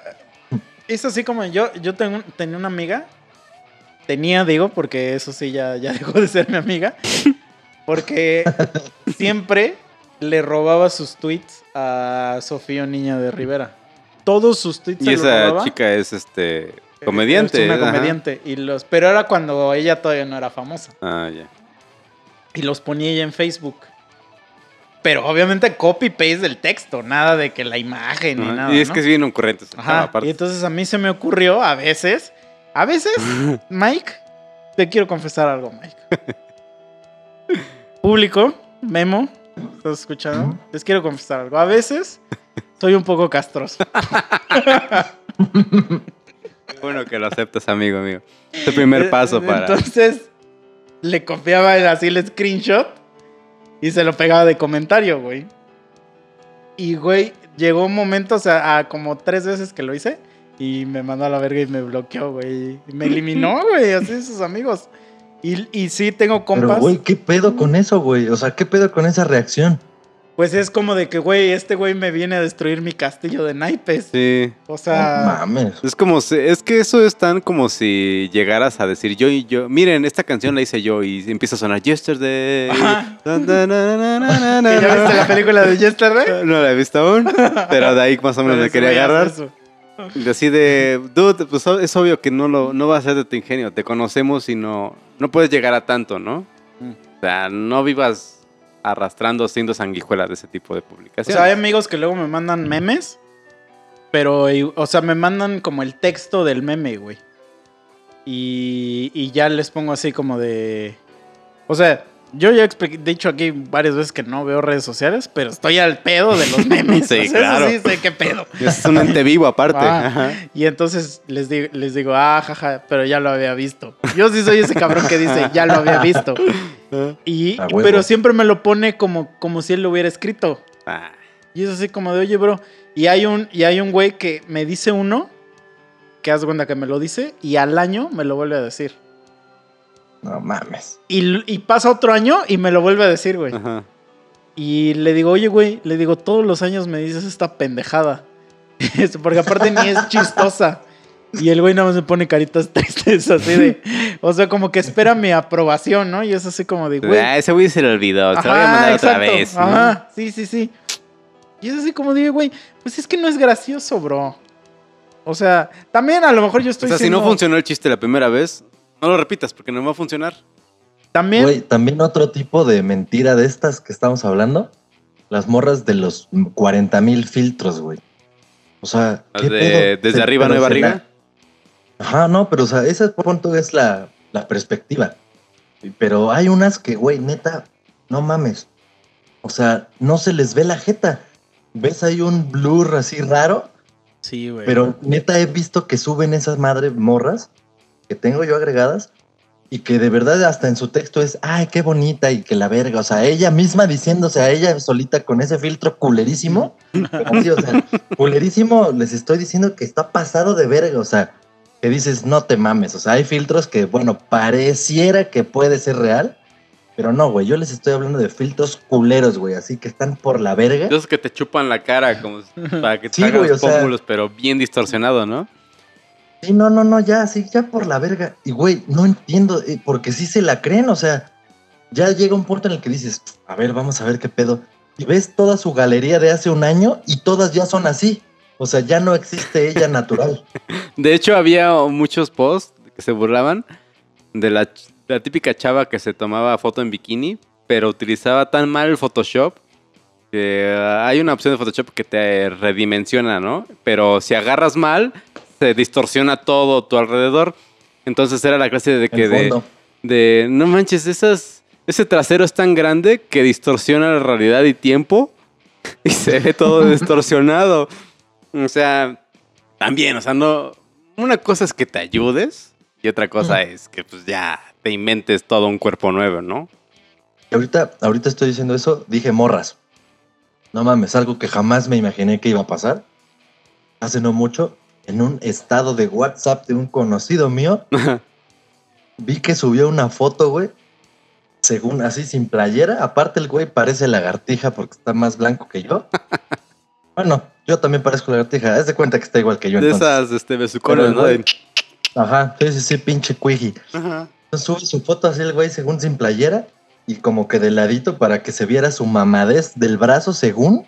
es así como yo, yo tengo, tenía una amiga. Tenía, digo, porque eso sí ya, ya dejó de ser mi amiga. Porque siempre le robaba sus tweets a Sofía Niña de Rivera. Todos sus tweets Y se esa chica es este comediante. Es una ajá. comediante. Y los, pero era cuando ella todavía no era famosa. Ah, ya. Y los ponía ella en Facebook. Pero obviamente copy-paste del texto, nada de que la imagen ni nada. y es ¿no? que es bien ocurrente. Ajá. Y entonces a mí se me ocurrió a veces, a veces, Mike, te quiero confesar algo, Mike. Público, Memo, ¿estás escuchando? Les quiero confesar algo. A veces soy un poco castroso. Bueno que lo aceptas, amigo mío. Es el primer paso para. Entonces le copiaba así el screenshot y se lo pegaba de comentario, güey. Y, güey, llegó un momento, o sea, a como tres veces que lo hice y me mandó a la verga y me bloqueó, güey. Y Me eliminó, güey, así de sus amigos. Y, y sí tengo compas. Pero, güey, ¿qué pedo con eso, güey? O sea, ¿qué pedo con esa reacción? Pues es como de que, güey, este güey me viene a destruir mi castillo de naipes. Sí. O No sea, mames. Es como si, es que eso es tan como si llegaras a decir yo y yo, miren, esta canción la hice yo y empieza a sonar Yesterday. Ajá. Dun, dun, dun, dun, dun, dun, ¿que ¿ya viste la película de Yesterday? No la he visto aún, pero de ahí más o menos me quería agarrar. eso. Y Así de, dude, pues es obvio que no, lo, no va a ser de tu ingenio, te conocemos y no, no puedes llegar a tanto, ¿no? Mm. O sea, no vivas arrastrando, siendo sanguijuela de ese tipo de O publicaciones. sea, hay amigos que luego me mandan memes, pero, o sea, me mandan como el texto del meme, güey. Y, y ya les pongo así como de... O sea, yo ya he dicho aquí varias veces que no veo redes sociales, pero estoy al pedo de los memes. Sí, sea, claro. Eso sí sé qué pedo. Es un ente vivo aparte. Ah, Ajá. y entonces les digo, les digo, ah, jaja, pero ya lo había visto. Yo sí soy ese cabrón que dice, ya lo había visto. Y, pero siempre me lo pone como, como si él lo hubiera escrito. Ah, Y es así como de, oye, bro. Y hay un, y hay un güey que me dice uno, que haz de cuenta que me lo dice, y al año me lo vuelve a decir. No mames. Y, y pasa otro año y me lo vuelve a decir, güey. ajá. Y le digo, oye, güey, le digo, todos los años me dices esta pendejada. Este, Porque aparte ni es chistosa. Y el güey nada más me pone caritas tristes, así de. O sea, como que espera mi aprobación, ¿no? Y es así como de, güey. Ah, ese güey se le olvidó, se lo voy a Ajá, mandar otra exacto. vez. ¿no? Ajá, sí, sí, sí. Y es así como digo, güey, pues es que no es gracioso, bro. O sea, también a lo mejor yo O estoy sea, si no funcionó el chiste la primera vez, no lo repitas porque no va a funcionar. También, Güey, también otro tipo de mentira de estas que estamos hablando. Las morras de los 40 mil filtros, güey. O sea, Las ¿qué de- pedo? desde Se- arriba no hay barriga. la- Ajá, no, pero o sea, ese punto es la, la perspectiva. Pero hay unas que, güey, neta, no mames. O sea, no se les ve la jeta. Ves ahí un blur así raro, sí, güey. pero neta he visto que suben esas madres morras que tengo yo agregadas y que de verdad hasta en su texto es, ay, qué bonita y que la verga. O sea, ella misma diciéndose a ella solita con ese filtro culerísimo. Así, o sea, culerísimo, les estoy diciendo que está pasado de verga. O sea, que dices, no te mames. O sea, hay filtros que, bueno, pareciera que puede ser real. Pero no, güey, yo les estoy hablando de filtros culeros, güey, así que están por la verga. Esos que te chupan la cara como para que te Sí, hagan güey, los o sea- pómulos, pero bien distorsionado, ¿no? Sí, no, no, no, ya, sí, ya por la verga. Y güey, no entiendo, eh, porque sí se la creen, o sea, ya llega un punto en el que dices, a ver, vamos a ver qué pedo. Y ves toda su galería de hace un año y todas ya son así. O sea, ya no existe ella natural. De hecho, había muchos posts que se burlaban de la, la típica chava que se tomaba foto en bikini, pero utilizaba tan mal el Photoshop Que ah, hay una opción de Photoshop que te redimensiona, ¿no? Pero si agarras mal, se distorsiona todo tu alrededor. Entonces era la clase de que de, de, no manches, esas, ese trasero es tan grande que distorsiona la realidad y tiempo y se ve todo distorsionado. O sea, también, o sea, no, una cosa es que te ayudes y otra cosa es que pues ya te inventes todo un cuerpo nuevo, ¿no? Ahorita, ahorita estoy diciendo eso, dije morras. No mames, algo que jamás me imaginé que iba a pasar. Hace no mucho, en un estado de WhatsApp de un conocido mío, vi que subió una foto, güey. Según así, sin playera. Aparte, el güey parece lagartija porque está más blanco que yo. Bueno, yo también parezco lagartija. Haz de cuenta que está igual que yo. de entonces. esas este, besucones, Pero, ¿no? De- Ajá, sí, sí, sí, pinche cuiji. Ajá. Entonces sube su foto así el güey según sin playera y como que de ladito para que se viera su mamadez del brazo según.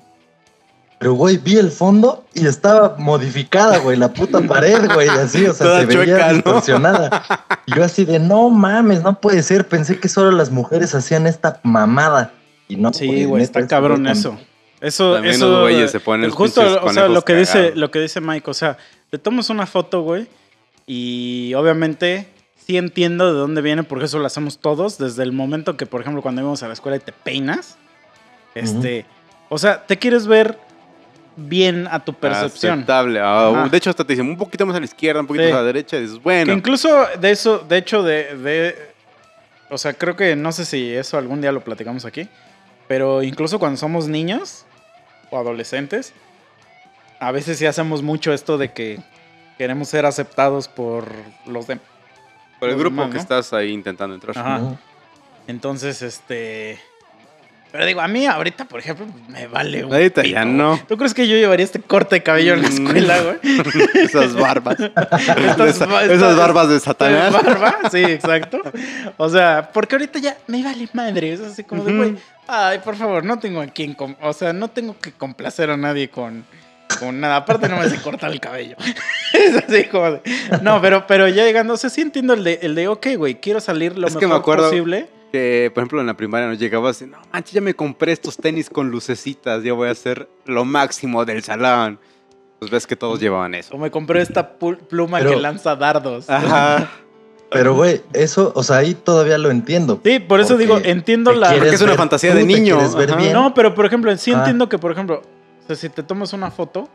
Pero güey, vi el fondo y estaba modificada, güey, la puta pared, güey, así, o sea, Toda se veía chueca, ¿no? distorsionada. Yo así de, no mames, no puede ser, pensé que solo las mujeres hacían esta mamada. Y no, Sí, güey, está este cabrón eso. Eso, También eso. los güeyes se ponen justo, o sea, lo que dice, lo que dice Mike, o sea, te tomas una foto, güey, y obviamente sí entiendo de dónde viene, porque eso lo hacemos todos, desde el momento que, por ejemplo, cuando íbamos a la escuela y te peinas, este, o sea, te quieres ver bien a tu percepción. Aceptable. Ah, de hecho, hasta te dicen un poquito más a la izquierda, un poquito Sí. más a la derecha. Y dices, Que bueno. incluso de eso, de hecho, de, de- O sea, creo que no sé si eso algún día lo platicamos aquí. Pero incluso cuando somos niños o adolescentes, a veces sí hacemos mucho esto de que queremos ser aceptados por los demás. Por el grupo demás, que ¿no? estás ahí intentando entrar. Ajá. Entonces, este. Pero digo, a mí ahorita, por ejemplo, me vale un Ahorita pito, ya güey. no. ¿Tú crees que yo llevaría este corte de cabello en la Mm. escuela, güey? esas barbas. Estas Esa- ba- esas barbas de Satanás. barba, sí, exacto. O sea, porque ahorita ya me vale madre. Es así como de, güey, ay, por favor, no tengo a quien. O sea, no tengo que complacer a nadie con, con nada. Aparte, no me sé cortar el cabello. es así como de. No, pero, pero ya llegando, o sea, sí entiendo el de, el de ok, güey, quiero salir lo Es que mejor me acuerdo- posible. Que, por ejemplo, en la primaria nos llegabas y, no manches, ya me compré estos tenis con lucecitas, ya voy a hacer lo máximo del salón. Pues ves que todos llevaban eso. O me compré esta pluma Pero- que lanza dardos. Ajá. Pero güey, eso, o sea, ahí todavía lo entiendo. Sí, por eso digo, entiendo la. Porque es una ver fantasía de niño. No, pero por ejemplo, sí Ah. entiendo que, por ejemplo, o sea, si te tomas una foto, que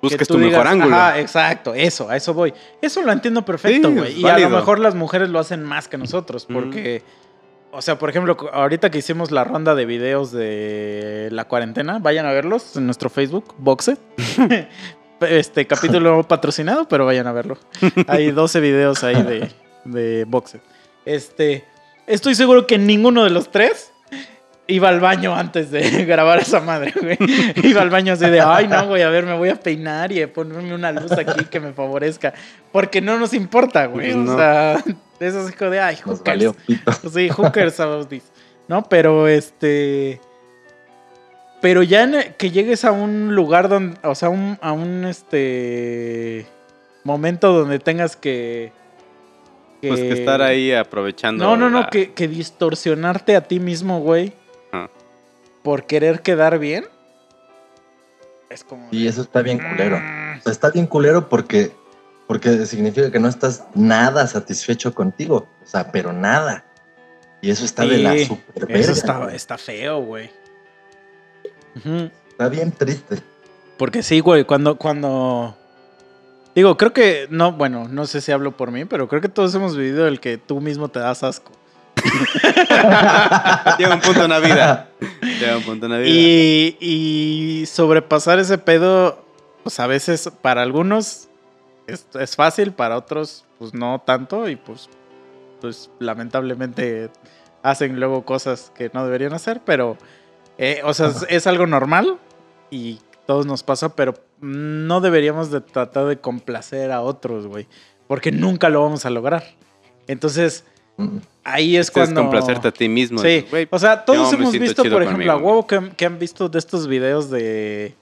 Busques tu mejor digas, ángulo. Ajá, exacto, eso, a eso voy. Eso lo entiendo perfecto, güey. y a lo mejor las mujeres lo hacen más que nosotros, porque, o sea, por ejemplo, ahorita que hicimos la ronda de videos de la cuarentena, vayan a verlos en nuestro Facebook, Boxe. este capítulo patrocinado, pero vayan a verlo. Hay 12 videos ahí de, de Boxe. Este, estoy seguro que ninguno de los tres iba al baño antes de grabar esa madre, güey. Iba al baño así de, ay, no, güey, a ver, me voy a peinar y a ponerme una luz aquí que me favorezca. Porque no nos importa, güey. Pues O sea, eso es como de, ay, Nos hookers. valió pito. Sí, hookers about this. ¿No? Pero este. Pero ya en- que llegues a un lugar donde. O sea, un- a un este. Momento donde tengas que. Pues que estar ahí aprovechando. No, no, no, que, que distorsionarte a ti mismo, güey. Ajá. Por querer quedar bien. Es como. Y eso está bien culero. Mm, O sea, está bien culero porque, porque significa que no estás nada satisfecho contigo. O sea, pero nada. Y eso está de la super Eso está, feo, güey. Está bien triste. Porque sí, güey, cuando, cuando. Digo, creo que. No, bueno, no sé si hablo por mí, pero creo que todos hemos vivido el que tú mismo te das asco. Llega un punto en la vida. Llega un punto en la vida. Y, y sobrepasar ese pedo, pues a veces para algunos es, es fácil, para otros, pues no tanto, y pues, pues lamentablemente hacen luego cosas que no deberían hacer, pero, eh, o sea, es, es algo normal y todos nos pasa, pero no deberíamos de tratar de complacer a otros, güey, porque nunca lo vamos a lograr. Entonces, Mm. ahí es Es cuando... complacerte a ti mismo. Sí, güey, o sea, todos hemos visto, por ejemplo, a conmigo. huevo que, que han visto de estos videos de.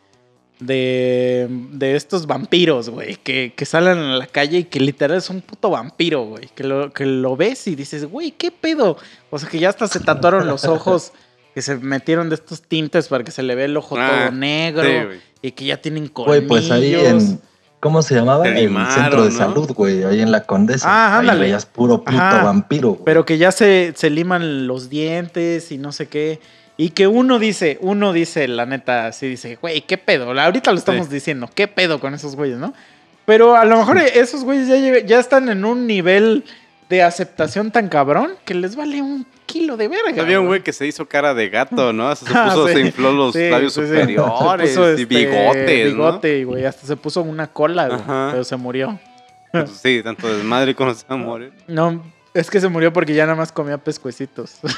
De. de estos vampiros, güey, que, que salen a la calle y que literal es un puto vampiro, güey, que lo, que lo ves y dices, güey, ¿qué pedo? O sea, que ya hasta se tatuaron los ojos que se metieron de estos tintes para que se le vea el ojo Ah, todo negro sí, y que ya tienen colmillos. Güey, pues ahí en. ¿Cómo se llamaba? Te El centro de ¿no? salud, güey. Ahí en la Condesa. Ah, ahí veías puro puto Ajá. vampiro, güey. Pero que ya se, se liman los dientes y no sé qué. Y que uno dice, uno dice, la neta, así dice, güey, ¿qué pedo? Ahorita lo estamos Sí. diciendo, ¿qué pedo con esos güeyes, no? Pero a lo mejor esos güeyes ya, ya están en un nivel de aceptación tan cabrón que les vale un kilo de verga. Había un güey que se hizo cara de gato, ¿no? Hasta se Ah, puso, sí. se infló los Sí, labios sí, superiores y este, bigotes, Bigote, y güey, hasta se puso una cola, güey, pero se murió. Pues sí, tanto desmadre como se va a morir. No, es que se murió porque ya nada más comía pescuecitos.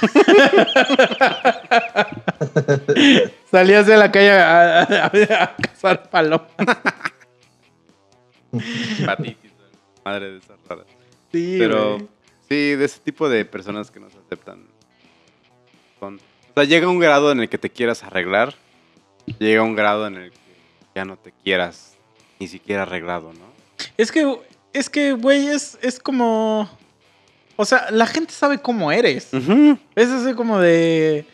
Salías de la calle a, a- a- a cazar palomas. Patitis, madre de esas raras. Sí, Pero sí, de ese tipo de personas que nos aceptan. Son, o sea, llega un grado en el que te quieras arreglar, llega un grado en el que ya no te quieras ni siquiera arreglado, ¿no? Es que, es que, güey, es, es como... O sea, la gente sabe cómo eres. Ujú. Es así como de...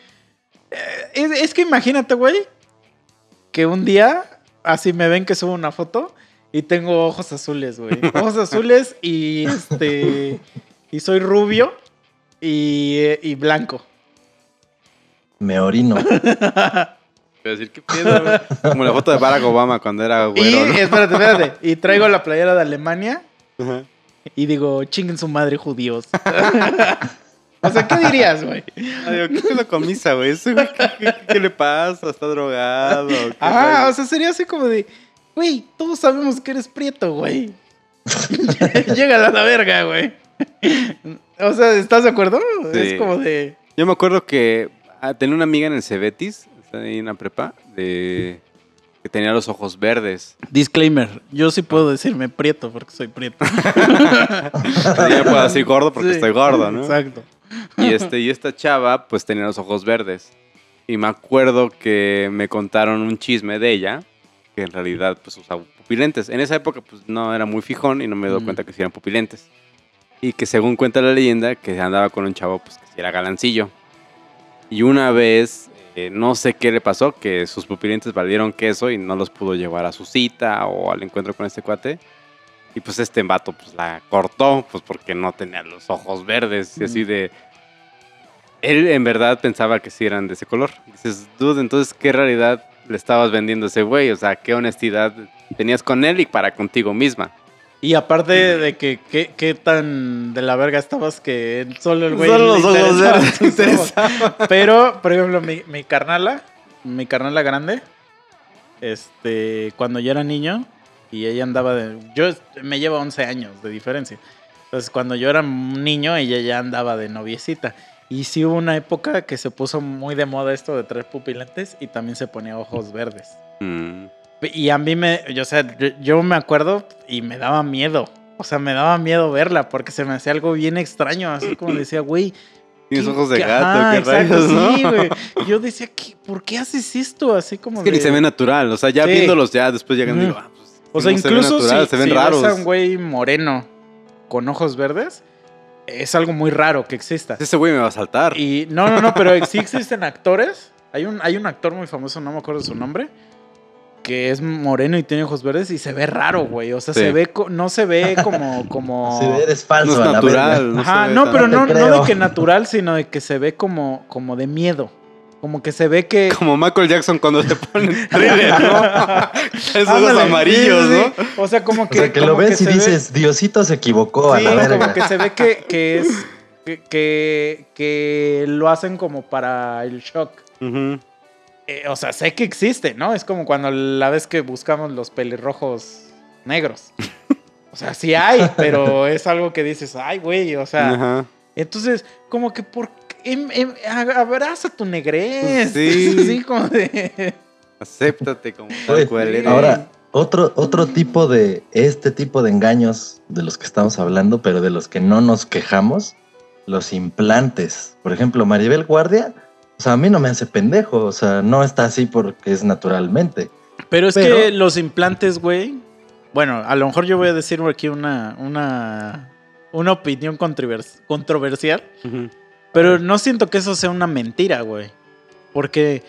eh, Es, es que imagínate, güey, que un día así me ven que subo una foto y tengo ojos azules, güey. Ojos azules y este... Y soy rubio y, y blanco. Me orino. Voy a decir, ¿qué pedo, güey? Como la foto de Barack Obama cuando era y, güero, ¿no? espérate, espérate. Y traigo la playera de Alemania Ajá. Y digo, chinguen su madre judíos. o sea, ¿qué dirías, güey? Ah, digo, ¿Qué pedo con misa, güey? ¿Qué, qué, qué le pasa? ¿Está drogado? ¿Qué Ah, o sea, sería así como de, güey, todos sabemos que eres prieto, güey. Llega a la verga, güey. O sea, ¿estás de acuerdo? Sí. Es como de... Yo me acuerdo que ah, tenía una amiga en el Cebetis, está ahí en la prepa, de que tenía los ojos verdes. Disclaimer, yo sí puedo decirme prieto porque soy prieto. Yo puedo decir gordo porque Sí. estoy gordo, ¿no? Exacto. Y, este, y esta chava, pues tenía los ojos verdes. Y me acuerdo que me contaron un chisme de ella, que en realidad pues usaba pupilentes. En esa época pues no era muy fijón y no me doy Mm. cuenta que sí eran pupilentes. Y que según cuenta la leyenda, que andaba con un chavo pues que sí era galancillo. Y una vez, eh, no sé qué le pasó, que sus pupilentes valieron queso y no los pudo llevar a su cita o al encuentro con este cuate. Y pues este vato pues la cortó, pues porque no tenía los ojos verdes y así de... Él en verdad pensaba que sí eran de ese color. Dices, dude, entonces, ¿qué realidad le estabas vendiendo a ese güey? O sea, ¿qué honestidad tenías con él y para contigo misma? Y aparte de que qué qué tan de la verga estabas que solo el güey Solo los ojos ojos. Pero, por ejemplo, mi, mi carnala, mi carnala grande, este, cuando yo era niño y ella andaba de... Yo me lleva 11 años de diferencia. Entonces, cuando yo era niño, ella ya andaba de noviecita. Y sí hubo una época que se puso muy de moda esto de tres pupilentes y también se ponía ojos verdes. Mm. Y a mí me, yo, o sea, yo, me acuerdo y me daba miedo. O sea, me daba miedo verla porque se me hacía algo bien extraño. Así como decía, güey. Tienes ¿qué- ojos de gato, ajá, qué exacto, rayos, ¿no? Sí, güey. Yo decía, ¿qué, ¿por qué haces esto? Así como Es que ni se ve natural. O sea, ya Sí. viéndolos ya, después llegan y digo, ah, pues, O sea, no se incluso natural, si, se ven si raros. ves a un güey moreno con ojos verdes, es algo muy raro que exista. Ese güey me va a saltar. Y no, no, no, pero sí existen actores. Hay un, hay un actor muy famoso, no me acuerdo su nombre, que es moreno y tiene ojos verdes y se ve raro, güey. O sea, Sí. se ve, no se ve como, como. Eres falso, no es natural. No, Ajá, se ve no, pero No no, te de que natural, sino de que se ve como, como de miedo. Como que se ve que. Como Michael Jackson cuando se pone en thriller, ¿no? Esos ojos Ándale, amarillos, sí, sí, ¿no? O sea, como O que. sea, que lo como ves y se ve- dices, Diosito se equivocó a la como verga. que se ve que, que es. Que, que, que lo hacen como para el shock. Ujú. Eh, o sea, sé que existe, ¿no? Es como cuando la vez que buscamos los pelirrojos negros. O sea, sí hay, pero es algo que dices, ay, güey, o sea. Ajá. Entonces, como que por em- em- abraza tu negrez. Sí. Sí, como de. Acéptate como tal cual eres. Ahora, otro, otro tipo de, este tipo de engaños de los que estamos hablando, pero de los que no nos quejamos, los implantes. Por ejemplo, Maribel Guardia, o sea, a mí no me hace pendejo, o sea, no está así porque es naturalmente. Pero es Pero- que los implantes, güey. Bueno, a lo mejor yo voy a decir aquí una, una, una opinión controvers- controversial. Pero no siento que eso sea una mentira, güey. Porque,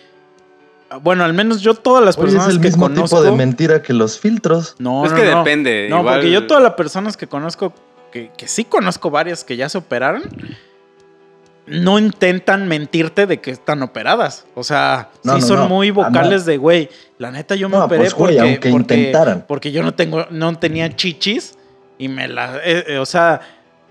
bueno, al menos yo todas las Oye, es personas el que mismo conozco... tipo de mentira que los filtros. No, Es no, que no. depende, No, igual- porque yo todas las personas que conozco, que, que sí conozco varias que ya se operaron, no intentan mentirte de que están operadas. O sea, No, sí no, son no. muy vocales de, güey, la neta yo me No, operé pues, güey, porque, aunque porque, intentaran. porque yo no tengo, no tenía chichis y me la, eh, eh, o sea,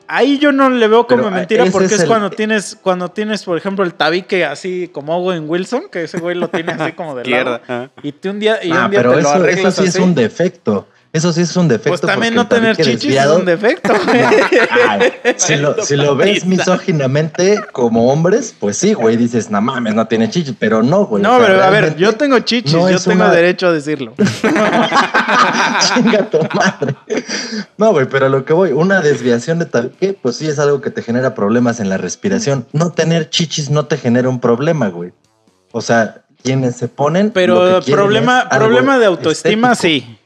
ahí yo no le veo como Pero, mentira porque es es, el- cuando tienes, cuando tienes, por ejemplo, el tabique así como Owen Wilson, que ese güey lo tiene así como de lado. Y tú un día, y Ah, un día pero te lo eso, eso arreglas sí es un defecto. Eso sí es un defecto. Pues también no tener chichis desviado- es un defecto. Ay, si, lo, si lo ves misóginamente como hombres, pues sí, güey, dices, no mames, no tiene chichis, pero no, güey. No, o sea, pero a ver, yo tengo chichis, no yo tengo una- derecho a decirlo. Chinga tu madre. No, güey, pero a lo que voy, una desviación de tabique, pues sí es algo que te genera problemas en la respiración. No tener chichis no te genera un problema, güey. O sea, quienes se ponen. Pero problema, problema de autoestima, estético. sí.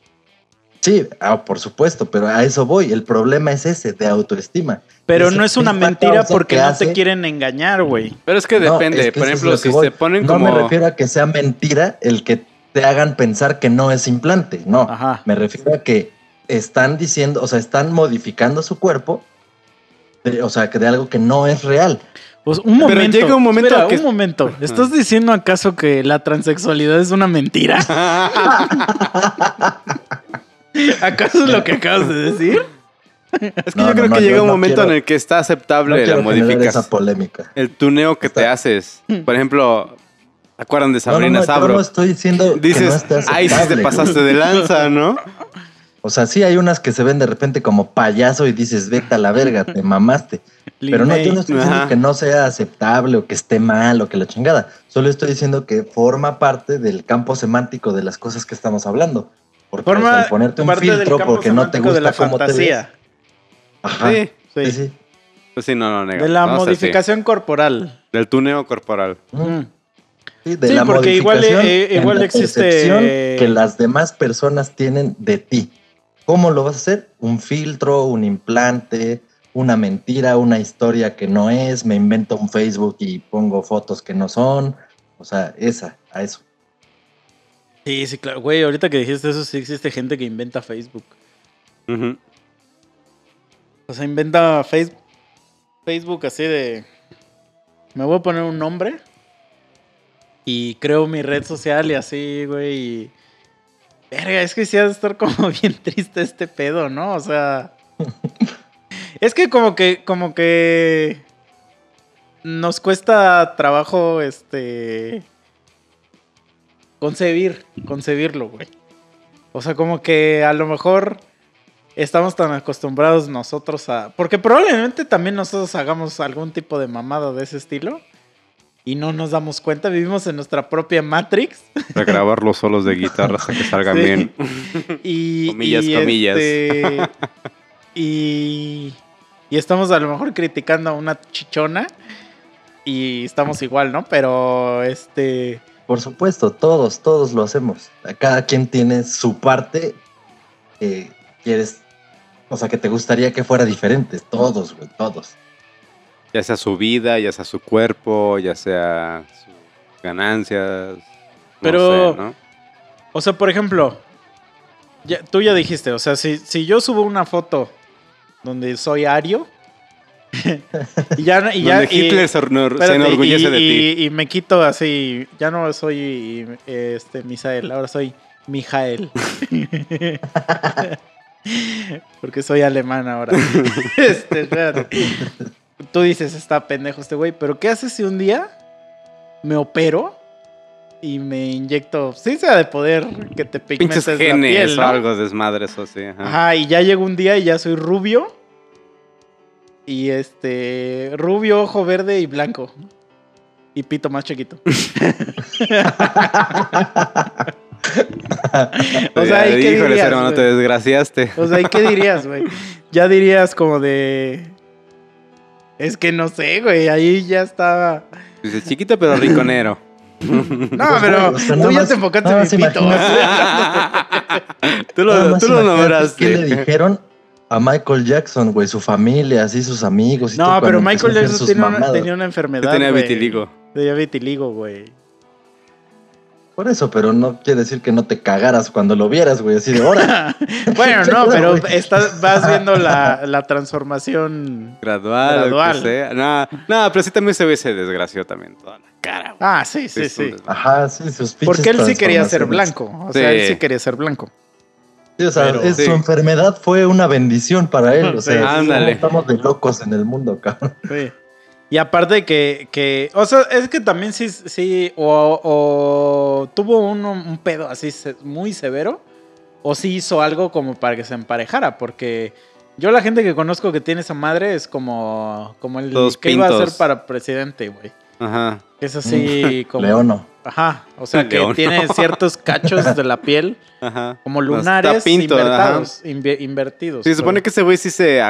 Sí, ah, por supuesto, pero a eso voy. El problema es ese, de autoestima. Pero no es una mentira porque que no hace- te quieren engañar, güey. Pero es que No, depende. es que Por ejemplo, si voy. se ponen no como. me refiero a que sea mentira el que te hagan pensar que no es implante. No, Ajá. me refiero a que están diciendo, o sea, están modificando su cuerpo. de- o sea, que de algo que no es real. Pues un Pero momento. llega un momento espera, que- un momento. ¿Estás diciendo acaso que la transexualidad es una mentira? ¿Acaso es lo que acabas de decir? Es que No, yo creo no, que no, llega yo un no momento quiero- en el que está No aceptable la modificación. polémica. El tuneo que te haces. Por ejemplo, ¿se acuerdan de No, no, Sabrina no, yo Sabro? no estoy diciendo que Dices, ay, sí te pasaste güey". de lanza, ¿no? O sea, sí hay unas que se ven de repente como payaso y dices, vete a la verga, te mamaste. Pero no, yo no estoy diciendo Ajá. que no sea aceptable o que esté mal o que la chingada. Solo estoy diciendo que forma parte del campo semántico de las cosas que estamos hablando. Porque Forma el ponerte un filtro porque no te gusta de la cómo te ves. fantasía. Ajá. Sí. Sí. Sí, sí. Pues sí, no, no, nega. De la No, sí. modificación corporal. Del tuneo corporal. Mm. Sí, de Sí, la porque igual, modificación eh, en igual la existe- percepción que las demás personas tienen de ti. ¿Cómo lo vas a hacer? Un filtro, un implante, una mentira, una historia que no es, me invento un Facebook y pongo fotos que no son. O sea, esa, a eso. Sí, sí, claro. Güey, ahorita que dijiste eso, sí existe gente que inventa Facebook. O sea, inventa Facebook, Facebook así de... Me voy a poner un nombre y creo mi red social y así, güey. Y... Verga, es que sí ha de estar como bien triste este pedo, ¿no? O sea... es que como que, como que... Nos cuesta trabajo, este... Concebir, concebirlo, güey. O sea, como que a lo mejor estamos tan acostumbrados nosotros a... Porque probablemente también nosotros hagamos algún tipo de mamada de ese estilo. Y no nos damos cuenta, vivimos en nuestra propia Matrix. Para grabar los solos de guitarra hasta que salgan Sí. bien. Y, Comillas, y, comillas. este, y, y estamos a lo mejor criticando a una chichona. Y estamos igual, ¿no? Pero este... Por supuesto, todos, todos lo hacemos. Cada quien tiene su parte que quieres, o sea, que te gustaría que fuera diferente. Todos, güey, todos. Ya sea su vida, ya sea su cuerpo, ya sea sus ganancias. no Pero- sé, ¿no? O sea, por ejemplo, ya- tú ya dijiste, o sea, si, si yo subo una foto donde soy Ario y ya, no- y ya Donde Hitler se, orno- se espérate, enorgullece y, de ti. y- me quito así, ya no soy este Misael, ahora soy Mijael. Porque soy alemán ahora. este. Tú dices, está pendejo este güey, pero ¿qué haces si un día me opero y me inyecto, sí sea de poder que te pigmentes Pinches la genes piel, o algo desmadre, eso sí. ajá. Ajá, y ya llegó un día y ya soy rubio. Y este, rubio, ojo verde y blanco. Y pito más chiquito. o sea, ¿y qué Híjole, dirías, hermano, güey? te desgraciaste. O sea, ¿y qué dirías, güey? Ya dirías como de... Es que no sé, güey, ahí ya estaba... Dice, chiquito pero riconero. No, pero O sea, tú ya más- te enfocaste en mi más pito. tú lo, tú nombraste. ¿Qué le dijeron a Michael Jackson, güey? Su familia, así sus amigos. y todo, No, pero Michael Jackson tenía una, tenía una enfermedad, Tenía güey. vitiligo. Tenía vitiligo, güey. Por eso, pero no quiere decir que no te cagaras cuando lo vieras, güey, así de hora. bueno, no, Claro, pero estás, vas viendo la, la transformación. Gradual, Gradual. Sea. No, no, pero sí también se ve ese desgració también toda la cara. güey. Ah, sí, sí, sí. Ajá, sí, sus Porque él sí quería ser blanco. O sea, Sí. él sí quería ser blanco. Sí, o sea, Pero- es- Sí. su enfermedad fue una bendición para él. O Sí, sea, ándale. estamos de locos en el mundo, cabrón. Sí. Y aparte que, que, o sea, es que también sí, sí, o, o tuvo un, un pedo así muy severo, o sí hizo algo como para que se emparejara, porque yo la gente que conozco que tiene esa madre es como, como el Todos que iba a ser para presidente, güey. Ajá. Es así como... Leono. Ajá, o sea que León. tiene ciertos cachos de la piel Ajá. como No, lunares está pinto, invertidos. Sí, se supone que ese güey sí se,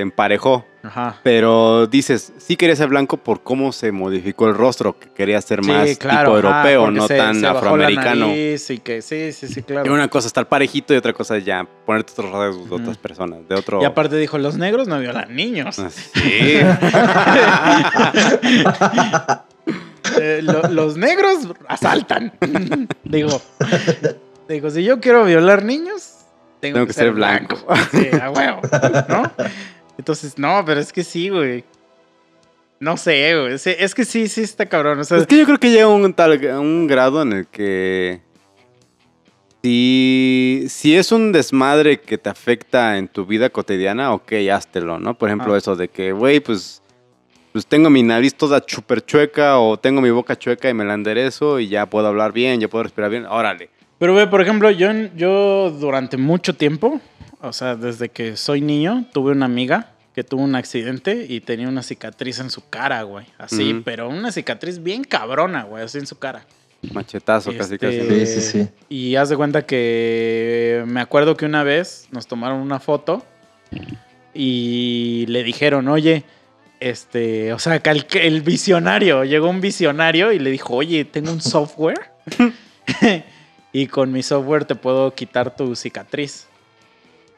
emparejó. Ajá. Pero dices, sí quería ser blanco por cómo se modificó el rostro, que quería ser Sí, más claro, tipo europeo, no se- tan se afroamericano. y que sí, sí, sí, claro. Y una cosa es estar parejito y otra cosa ya ponerte otros rasgos de otras personas, de otro... Y aparte dijo, los negros no violan niños. Ah, Sí. Eh, lo- los negros asaltan. digo, digo, si yo quiero violar niños, tengo, Tengo que, que ser ser blanco. blanco. Sí, a huevo, ¿no? Entonces, no, pero es que sí, güey. No sé, güey. Es que sí, sí está cabrón. O sea, Es que yo creo que llega un tal un grado en el que si, si es un desmadre que te afecta en tu vida cotidiana, ok, háztelo, ¿no? Por ejemplo, Ah. eso de que, güey, pues, pues tengo mi nariz toda chuper chueca o tengo mi boca chueca y me la enderezo y ya puedo hablar bien, ya puedo respirar bien, órale. Pero, güey, por ejemplo, yo, yo durante mucho tiempo, o sea, desde que soy niño, tuve una amiga que tuvo un accidente y tenía una cicatriz en su cara, güey. Así, pero una cicatriz bien cabrona, güey, así en su cara. Machetazo, casi, Este, casi. Sí, sí, sí. Y haz de cuenta que me acuerdo que una vez nos tomaron una foto y le dijeron, oye, este, o sea, que el, el visionario, llegó un visionario y le dijo, oye, tengo un software y con mi software te puedo quitar tu cicatriz.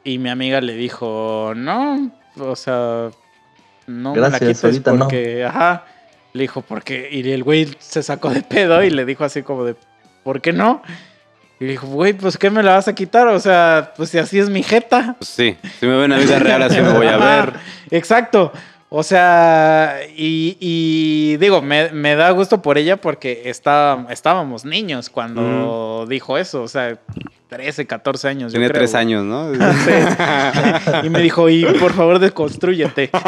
Y mi amiga le dijo, no, o sea, no me la Gracias, quites ahorita no. porque, ajá. Le dijo, porque, y el güey se sacó de pedo y le dijo así como de, ¿por qué no? Y le dijo, güey, pues ¿qué me la vas a quitar? O sea, pues si así es mi jeta. Pues sí, si me ven en la vida real así me voy a ver. Exacto. O sea, y, y digo, me, me da gusto por ella porque está, estábamos niños cuando dijo eso. O sea, 13, 14 años. Tiene creo, tres güey. años, ¿no? Sí. y me dijo, y por favor, desconstrúyete.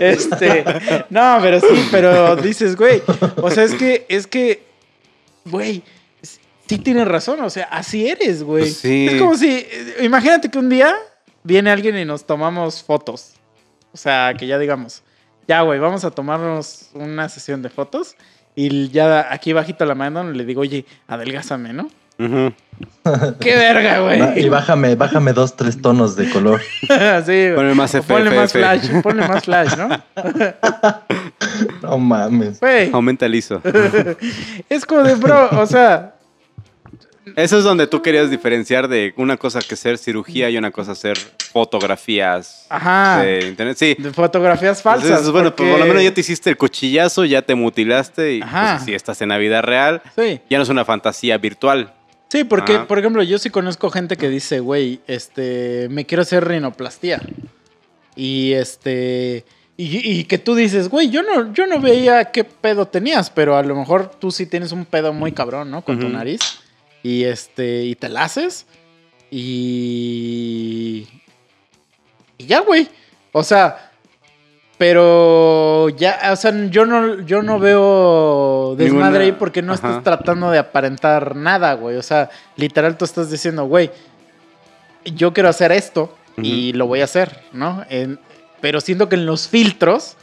este, no, pero sí, pero dices, güey, o sea, es que, es que, güey, sí tienes razón, o sea, así eres, güey. Sí. Es como si, imagínate que un día viene alguien y nos tomamos fotos. O sea, que ya digamos, ya, güey, vamos a tomarnos una sesión de fotos. Y ya aquí bajito la mano le digo, oye, adelgázame, ¿no? ¡Qué verga, Va- Y güey! bájame, bájame dos, tres tonos de color. sí, güey. Ponle más O Ponle más flash, ponle más flash, ¿no? No mames. Güey, Aumenta el ISO. es como de, bro, o sea, Eso es donde tú querías diferenciar de una cosa que ser cirugía y una cosa ser fotografías ajá, de internet. Sí. de fotografías falsas. Entonces, bueno, pues porque- por lo menos ya te hiciste el cuchillazo, ya te mutilaste y pues, si estás en la vida real, Sí. ya no es una fantasía virtual. Sí, porque, Ajá. por ejemplo, yo sí conozco gente que dice, güey, este, me quiero hacer rinoplastia. Y este, y, y que tú dices, güey, yo no, yo no veía qué pedo tenías, pero a lo mejor tú sí tienes un pedo muy cabrón, ¿no? Con tu nariz. Y este, y te la haces. Y. Y ya, güey. O sea. Pero ya, o sea, yo no, yo no veo desmadre Ninguna- ahí porque no ajá. estás tratando de aparentar nada, güey. O sea, literal tú estás diciendo, güey, yo quiero hacer esto y lo voy a hacer, ¿no? En- pero siento que en los filtros,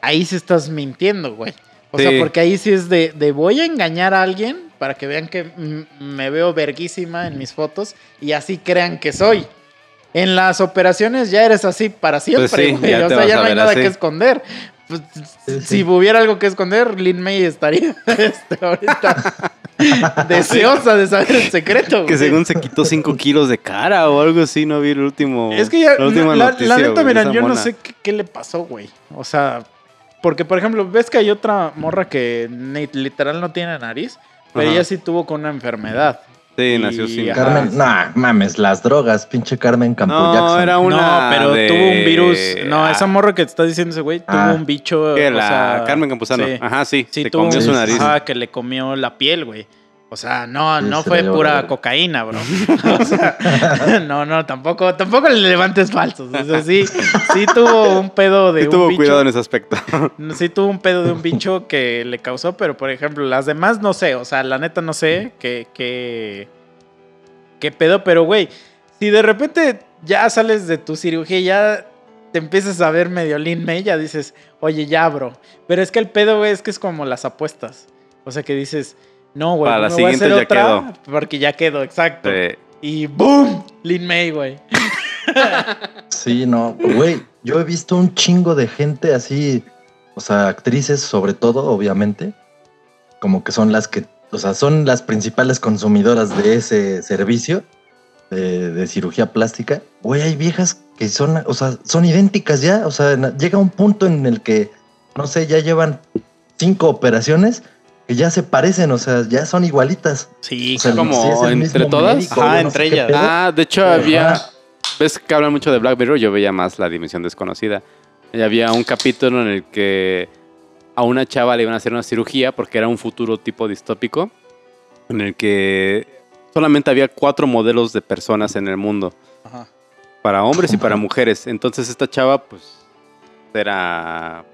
ahí sí estás mintiendo, güey. O sea, porque ahí sí es de, de voy a engañar a alguien para que vean que me veo verguísima en mis fotos y así crean que soy. En las operaciones ya eres así para siempre, Pues sí, güey. ya o sea, ya a no hay nada así. que esconder. Pues, Sí, Si hubiera algo que esconder, Lin May estaría este, ahorita deseosa de saber el secreto. Que güey. según se quitó 5 kilos de cara o algo así, no vi el último. Es que ya, la última la, la noticia, neta, güey, mira, esa yo no mona. sé qué, qué le pasó, güey. O sea, porque, por ejemplo, ves que hay otra morra que literal no tiene nariz, pero ella sí tuvo con una enfermedad. Sí, Y- nació sin. Ajá. Carmen, nah, mames, las drogas, pinche Carmen Campo No, Jackson. era una. no, pero de- tuvo un virus. No, esa Ah, morra que te está diciendo ese güey tuvo Ah. un bicho. que o la sea, Carmen Campuzano. sí. Ajá, sí. Sí, tuvo comió un- su nariz. Ajá, que le comió la piel, güey. O sea, no, no fue pura cocaína, bro. O sea, no, no, tampoco, tampoco le levantes falsos. O sea, sí, sí tuvo un pedo de Sí un tuvo bicho. cuidado en ese aspecto. Sí tuvo un pedo de un bicho que le causó, pero por ejemplo, las demás no sé. O sea, la neta no sé qué, qué, qué pedo, pero güey, si de repente ya sales de tu cirugía y ya te empiezas a ver medio lean ya dices, oye, ya, bro. Pero es que el pedo, güey, es que es como las apuestas. O sea, que dices, no, güey, Para la me voy a hacer siguiente ya otra porque ya quedó, exacto. Sí. Y ¡boom! Lean May, güey. Sí, no, güey, yo he visto un chingo de gente así, o sea, actrices sobre todo, obviamente, como que son las que, o sea, son las principales consumidoras de ese servicio de, de cirugía plástica. Güey, hay viejas que son, o sea, son idénticas ya, o sea, llega un punto en el que, no sé, ya llevan cinco operaciones que ya se parecen, o sea, ya son igualitas. Sí, O sea, como si es el entre todas. médico, Ajá, no entre ellas. pedo. Ah, de hecho Ajá. había. ¿Ves que hablan mucho de Black Mirror? Yo veía más la dimensión desconocida. Y había un capítulo en el que a una chava le iban a hacer una cirugía porque era un futuro tipo distópico en el que solamente había cuatro modelos de personas en el mundo, Ajá. para hombres y para mujeres. Entonces esta chava pues era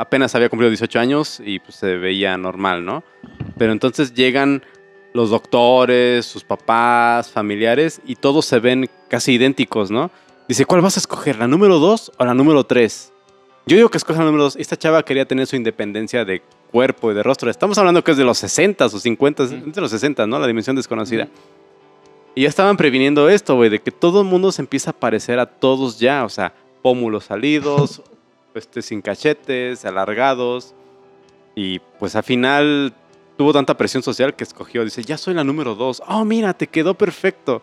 apenas había cumplido 18 años y pues se veía normal, ¿no? Pero entonces llegan los doctores, sus papás, familiares, y todos se ven casi idénticos, ¿no? Dice, ¿cuál vas a escoger? ¿La número 2 o la número 3? Yo digo que escoge la número 2. Esta chava quería tener su independencia de cuerpo y de rostro. Estamos hablando que es de los 60 o 50, es de los 60, ¿no? La dimensión desconocida. Y ya estaban previniendo esto, güey, de que todo el mundo se empieza a parecer a todos ya. O sea, pómulos salidos, este, sin cachetes, alargados. Y pues al final tuvo tanta presión social que escogió. Dice, ya soy la número dos. Oh, mira, te quedó perfecto.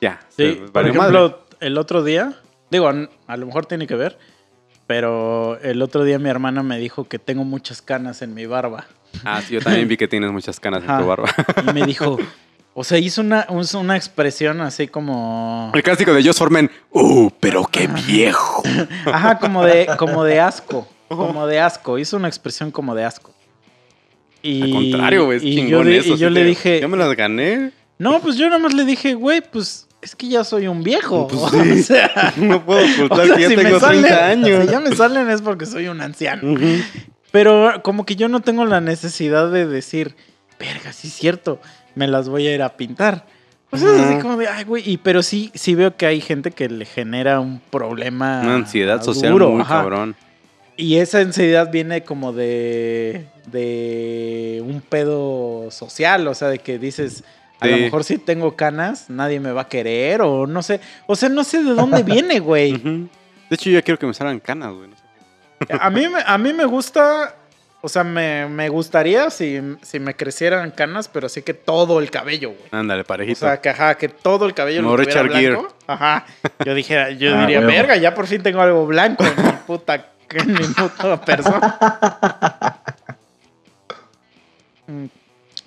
Ya. Sí, por ejemplo, madre. el otro día, digo, a lo mejor tiene que ver, pero el otro día mi hermana me dijo que tengo muchas canas en mi barba. Ah, sí, yo también vi que tienes muchas canas en tu barba. Y me dijo, o sea, hizo una, una expresión así como... El clásico de Joss Forman. ¡Uh, pero qué viejo! Ajá, como de, como de asco. Como de asco. Hizo una expresión como de asco. Y, Al contrario, güey, y yo, le- eso. y yo le te- dije, Yo me las gané. no, pues yo nada más le dije, güey, pues es que ya soy un viejo. Pues o sea, No puedo o ocultar sea, que ya si tengo 30 salen- años. Si ya me salen es porque soy un anciano. Pero como que yo no tengo la necesidad de decir, verga, sí es cierto, me las voy a ir a pintar. Pues es así como de, ay, güey, y pero sí, sí veo que hay gente que le genera un problema. Una ansiedad social duro, muy ajá. cabrón. Y esa ansiedad viene como de, de un pedo social, o sea, de que dices, a lo mejor si tengo canas, nadie me va a querer, o no sé, o sea, no sé de dónde viene, güey. De hecho, yo ya quiero que me salgan canas, güey. no sé. A mí, a mí me gusta, o sea, me, me gustaría si, si me crecieran canas, pero así que todo el cabello, güey. Ándale, O parejito. sea, que, ajá, que todo el cabello Como lo tuviera Richard Gere. blanco. Ajá. Yo dijera, yo Ah, diría, huevo. verga, ya por fin tengo algo blanco en mi puta, en mi puta persona.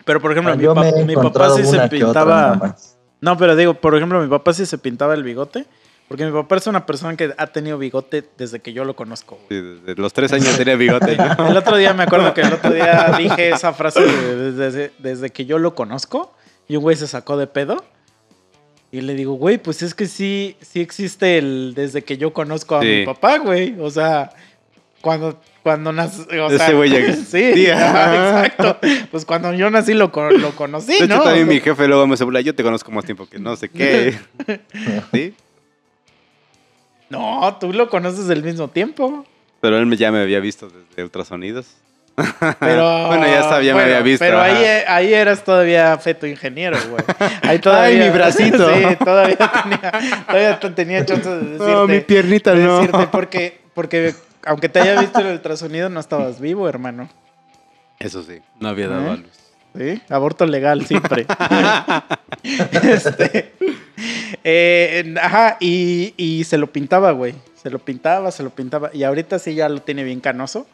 Pero por ejemplo, mi, Yo me pap- he mi papá sí se pintaba. No, pero digo, por ejemplo, mi papá sí se pintaba el bigote. Porque mi papá es una persona que ha tenido bigote desde que yo lo conozco. Sí, desde los tres años tenía bigote. ¿no? El otro día me acuerdo que el otro día dije esa frase de desde, desde que yo lo conozco y un güey se sacó de pedo. Y le digo, güey, pues es que sí, sí existe el desde que yo conozco a Sí. mi papá, güey. O sea, cuando, cuando nací. O Ese güey ya- sí, Sí, exacto. Pues cuando yo nací lo, lo conocí, De hecho, ¿no? también mi jefe luego me se. Yo te conozco más tiempo que no sé qué. ¿Sí? No, tú lo conoces del mismo tiempo. Pero él ya me había visto desde ultrasonidos. Pero, Bueno, ya sabía, me había visto, Pero ajá. ahí, eh, ahí eras todavía feto ingeniero, güey. Ahí todavía, mi bracito. Sí, todavía tenía, todavía te- tenía chance de decirte. No, mi piernita de no. decirte porque, porque aunque te haya visto el ultrasonido, no estabas vivo, hermano. Eso sí, no había dado ¿Eh? a luz. ¿Sí? Aborto legal, siempre. este, eh, ajá, y, y se lo pintaba, güey. Se lo pintaba, se lo pintaba. Y ahorita sí ya lo tiene bien canoso.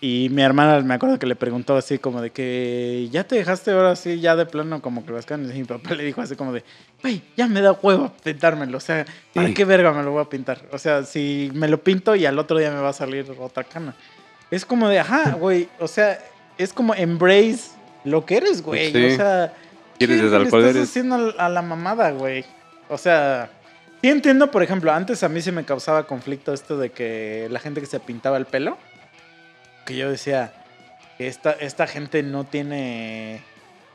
Y mi hermana me acuerdo que le preguntó así como de que ya te dejaste ahora sí, ya de plano como que las canas. Y mi papá le dijo así como de, güey, ya me da huevo pintármelo. O sea, ¿para Ay. qué verga me lo voy a pintar? O sea, si me lo pinto y al otro día me va a salir otra cana. Es como de, ajá, güey. O sea, es como embrace lo que eres, güey. Sí. O sea, ¿Quieres ¿qué le estás eres? haciendo a la mamada, güey? O sea, sí entiendo, por ejemplo, antes a mí se me causaba conflicto esto de que la gente que se pintaba el pelo, que yo decía, esta, esta gente no tiene,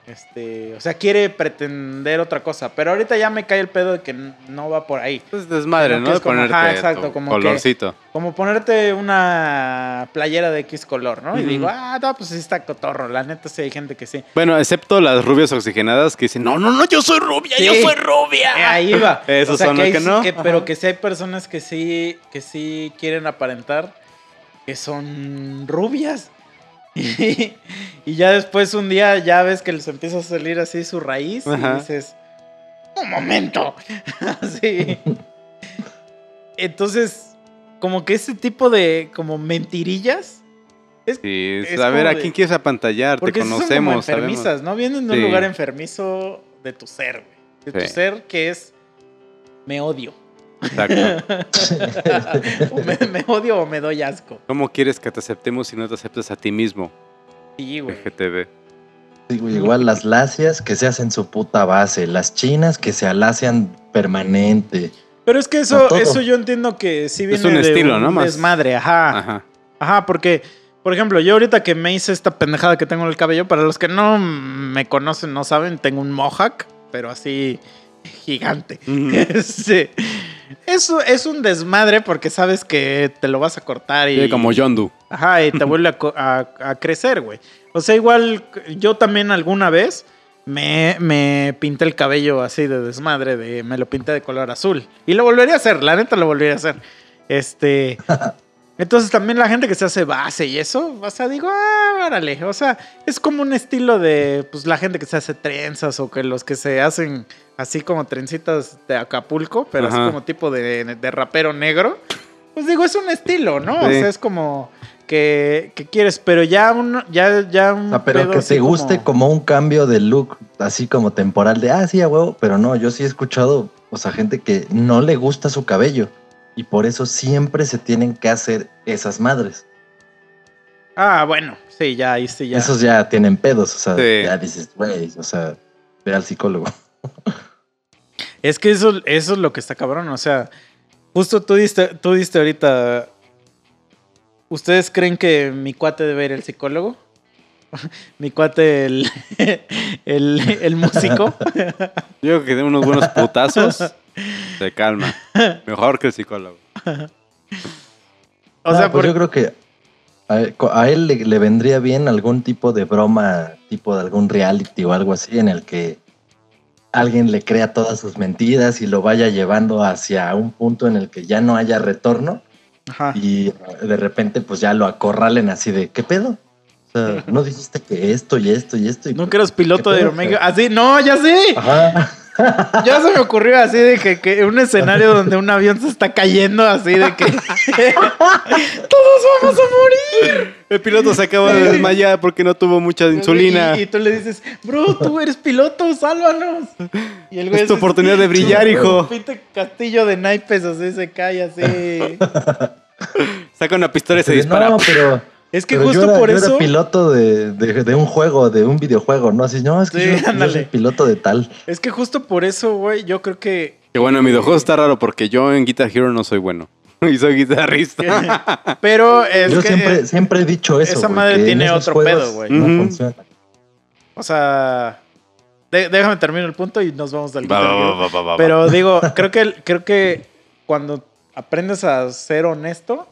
este, o sea, quiere pretender otra cosa, pero ahorita ya me cae el pedo de que no va por ahí. Es desmadre, ¿no? que De es como, ponerte ajá, exacto, como que- colorcito. Como ponerte una playera de X color, ¿no? Y digo, ah, no, pues sí está cotorro, la neta sí hay gente que sí. Bueno, excepto las rubias oxigenadas que dicen, no, no, no, yo soy rubia, yo soy rubia. Eh, ahí va. Esos son los hay- que no. pero que sí hay personas que sí, que sí quieren aparentar que son rubias. Y, y ya después un día ya ves que les empieza a salir así su raíz Ajá. y dices, un momento. así. Entonces, como que ese tipo de como mentirillas. Es, Sí, Es a ver, ¿a quién quieres apantallar? Te porque son como conocemos, sabemos. enfermizas, ¿no? Vienen de un Sí. lugar enfermizo de tu ser, güey. De tu ser que es me odio. Exacto. o me, me odio o me doy asco. ¿Cómo quieres que te aceptemos si no te aceptas a ti mismo, Sí, güey. LGTB? Sí, güey, igual las lacias que se hacen su puta base, las chinas que se alacian permanente. Pero es que eso, eso yo entiendo que sí viene un de estilo, un ¿no? Más- desmadre, ajá. Ajá. Ajá, porque, por ejemplo, yo ahorita que me hice esta pendejada que tengo en el cabello, para los que no me conocen, no saben, tengo un mohawk, pero así gigante. Ujú. Este, es un desmadre porque sabes que te lo vas a cortar y... Sí, como Yondu. Ajá, y te vuelve a, co- a- a crecer, güey. O sea, igual yo también alguna vez me, me pinté el cabello así de desmadre, de, me lo pinté de color azul. Y lo volvería a hacer, la neta lo volvería a hacer. Este... Entonces también la gente que se hace base y eso, o sea, digo, ah, órale. O sea, es como un estilo de, pues, la gente que se hace trenzas o que los que se hacen así como trencitas de Acapulco, pero así como tipo de, de rapero negro. Pues digo, es un estilo, ¿no? O sea, es como que, que quieres, pero ya un, ya, ya un sea, pero pedo que te guste como... un cambio de look, así como temporal, de, ah, sí, a huevo, pero no, yo sí he escuchado, o sea, gente que no le gusta su cabello y por eso siempre se tienen que hacer esas madres. Ah, bueno, sí, ya, ahí sí, ya. Esos ya tienen pedos, o sea, Sí. ya dices, güey, o sea, ve al psicólogo. Es que eso, eso es lo que está cabrón. O sea, justo tú diste, tú diste ahorita. ¿Ustedes creen que mi cuate debe ir al psicólogo? mi cuate, el, el, el músico. Yo creo que de unos buenos putazos se calma. Mejor que el psicólogo. O No, sea, pues por- yo creo que a él, a él le, le vendría bien algún tipo de broma, tipo de algún reality o algo así, en el que alguien le crea todas sus mentiras y lo vaya llevando hacia un punto en el que ya no haya retorno Ajá. y de repente pues ya lo acorralen así de, ¿qué pedo? O sea, no dijiste que esto y esto y esto. Y Nunca eras piloto ¿Qué de Omega. Así, no, ya sé. Ajá. Ya se me ocurrió así de que, que un escenario donde un avión se está cayendo, así de que todos vamos a morir. El piloto se acaba de desmayar porque no tuvo mucha insulina. Y, y tú le dices, bro, tú eres piloto, sálvanos. Y el güey Es tu oportunidad de brillar, "Chu, hijo". Pinta castillo de naipes, así se cae, así. Saca una pistola y se dispara. No, pero, Es que pero justo yo era, por yo eso. era piloto de, de- de un juego, de un videojuego, ¿no? Así, no, es que Sí, yo, yo soy piloto de tal. Es que justo por eso, güey, yo creo que. Que bueno, en videojuegos está raro porque yo en Guitar Hero no soy bueno. Y soy guitarrista. Pero es Yo que. siempre, siempre he dicho eso. esa madre tiene otro pedo, güey. No funciona. O sea. de- déjame terminar el punto y nos vamos del Va, Guitar va, Hero. va, va, va, va. Pero digo, creo que, creo que cuando aprendes a ser honesto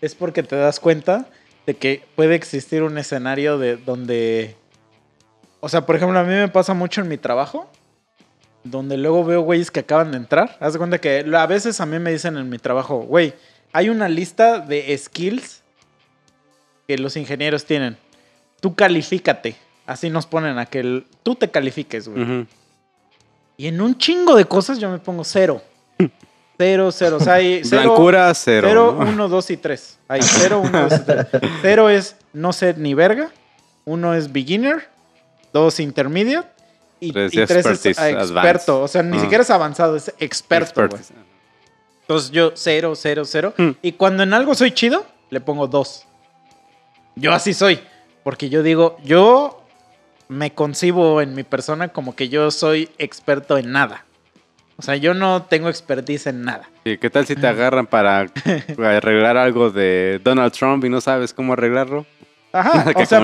es porque te das cuenta de que puede existir un escenario de donde... O sea, por ejemplo, a mí me pasa mucho en mi trabajo, donde luego veo güeyes que acaban de entrar. Haz de cuenta que a veces a mí me dicen en mi trabajo, güey, hay una lista de skills que los ingenieros tienen. Tú califícate. Así nos ponen a que el- tú te califiques, güey. Y en un chingo de cosas yo me pongo cero. Cero, cero. O sea, hay cero, Blancura, cero. cero, ¿no? uno, dos y tres. Ahí, cero, uno, dos y tres. Cero es no sé ni verga. Uno es beginner. Dos intermediate. Y, Tres es experto. advanced. O sea, ni Ah. siquiera es avanzado, es experto. Entonces yo cero, cero, cero. Hmm. Y cuando en algo soy chido, le pongo dos. Yo así soy. Porque yo digo, yo me concibo en mi persona como que yo soy experto en nada. O sea, yo no tengo expertise en nada. Sí, ¿Qué tal si te agarran para arreglar algo de Donald Trump y no sabes cómo arreglarlo? Ajá, o sea,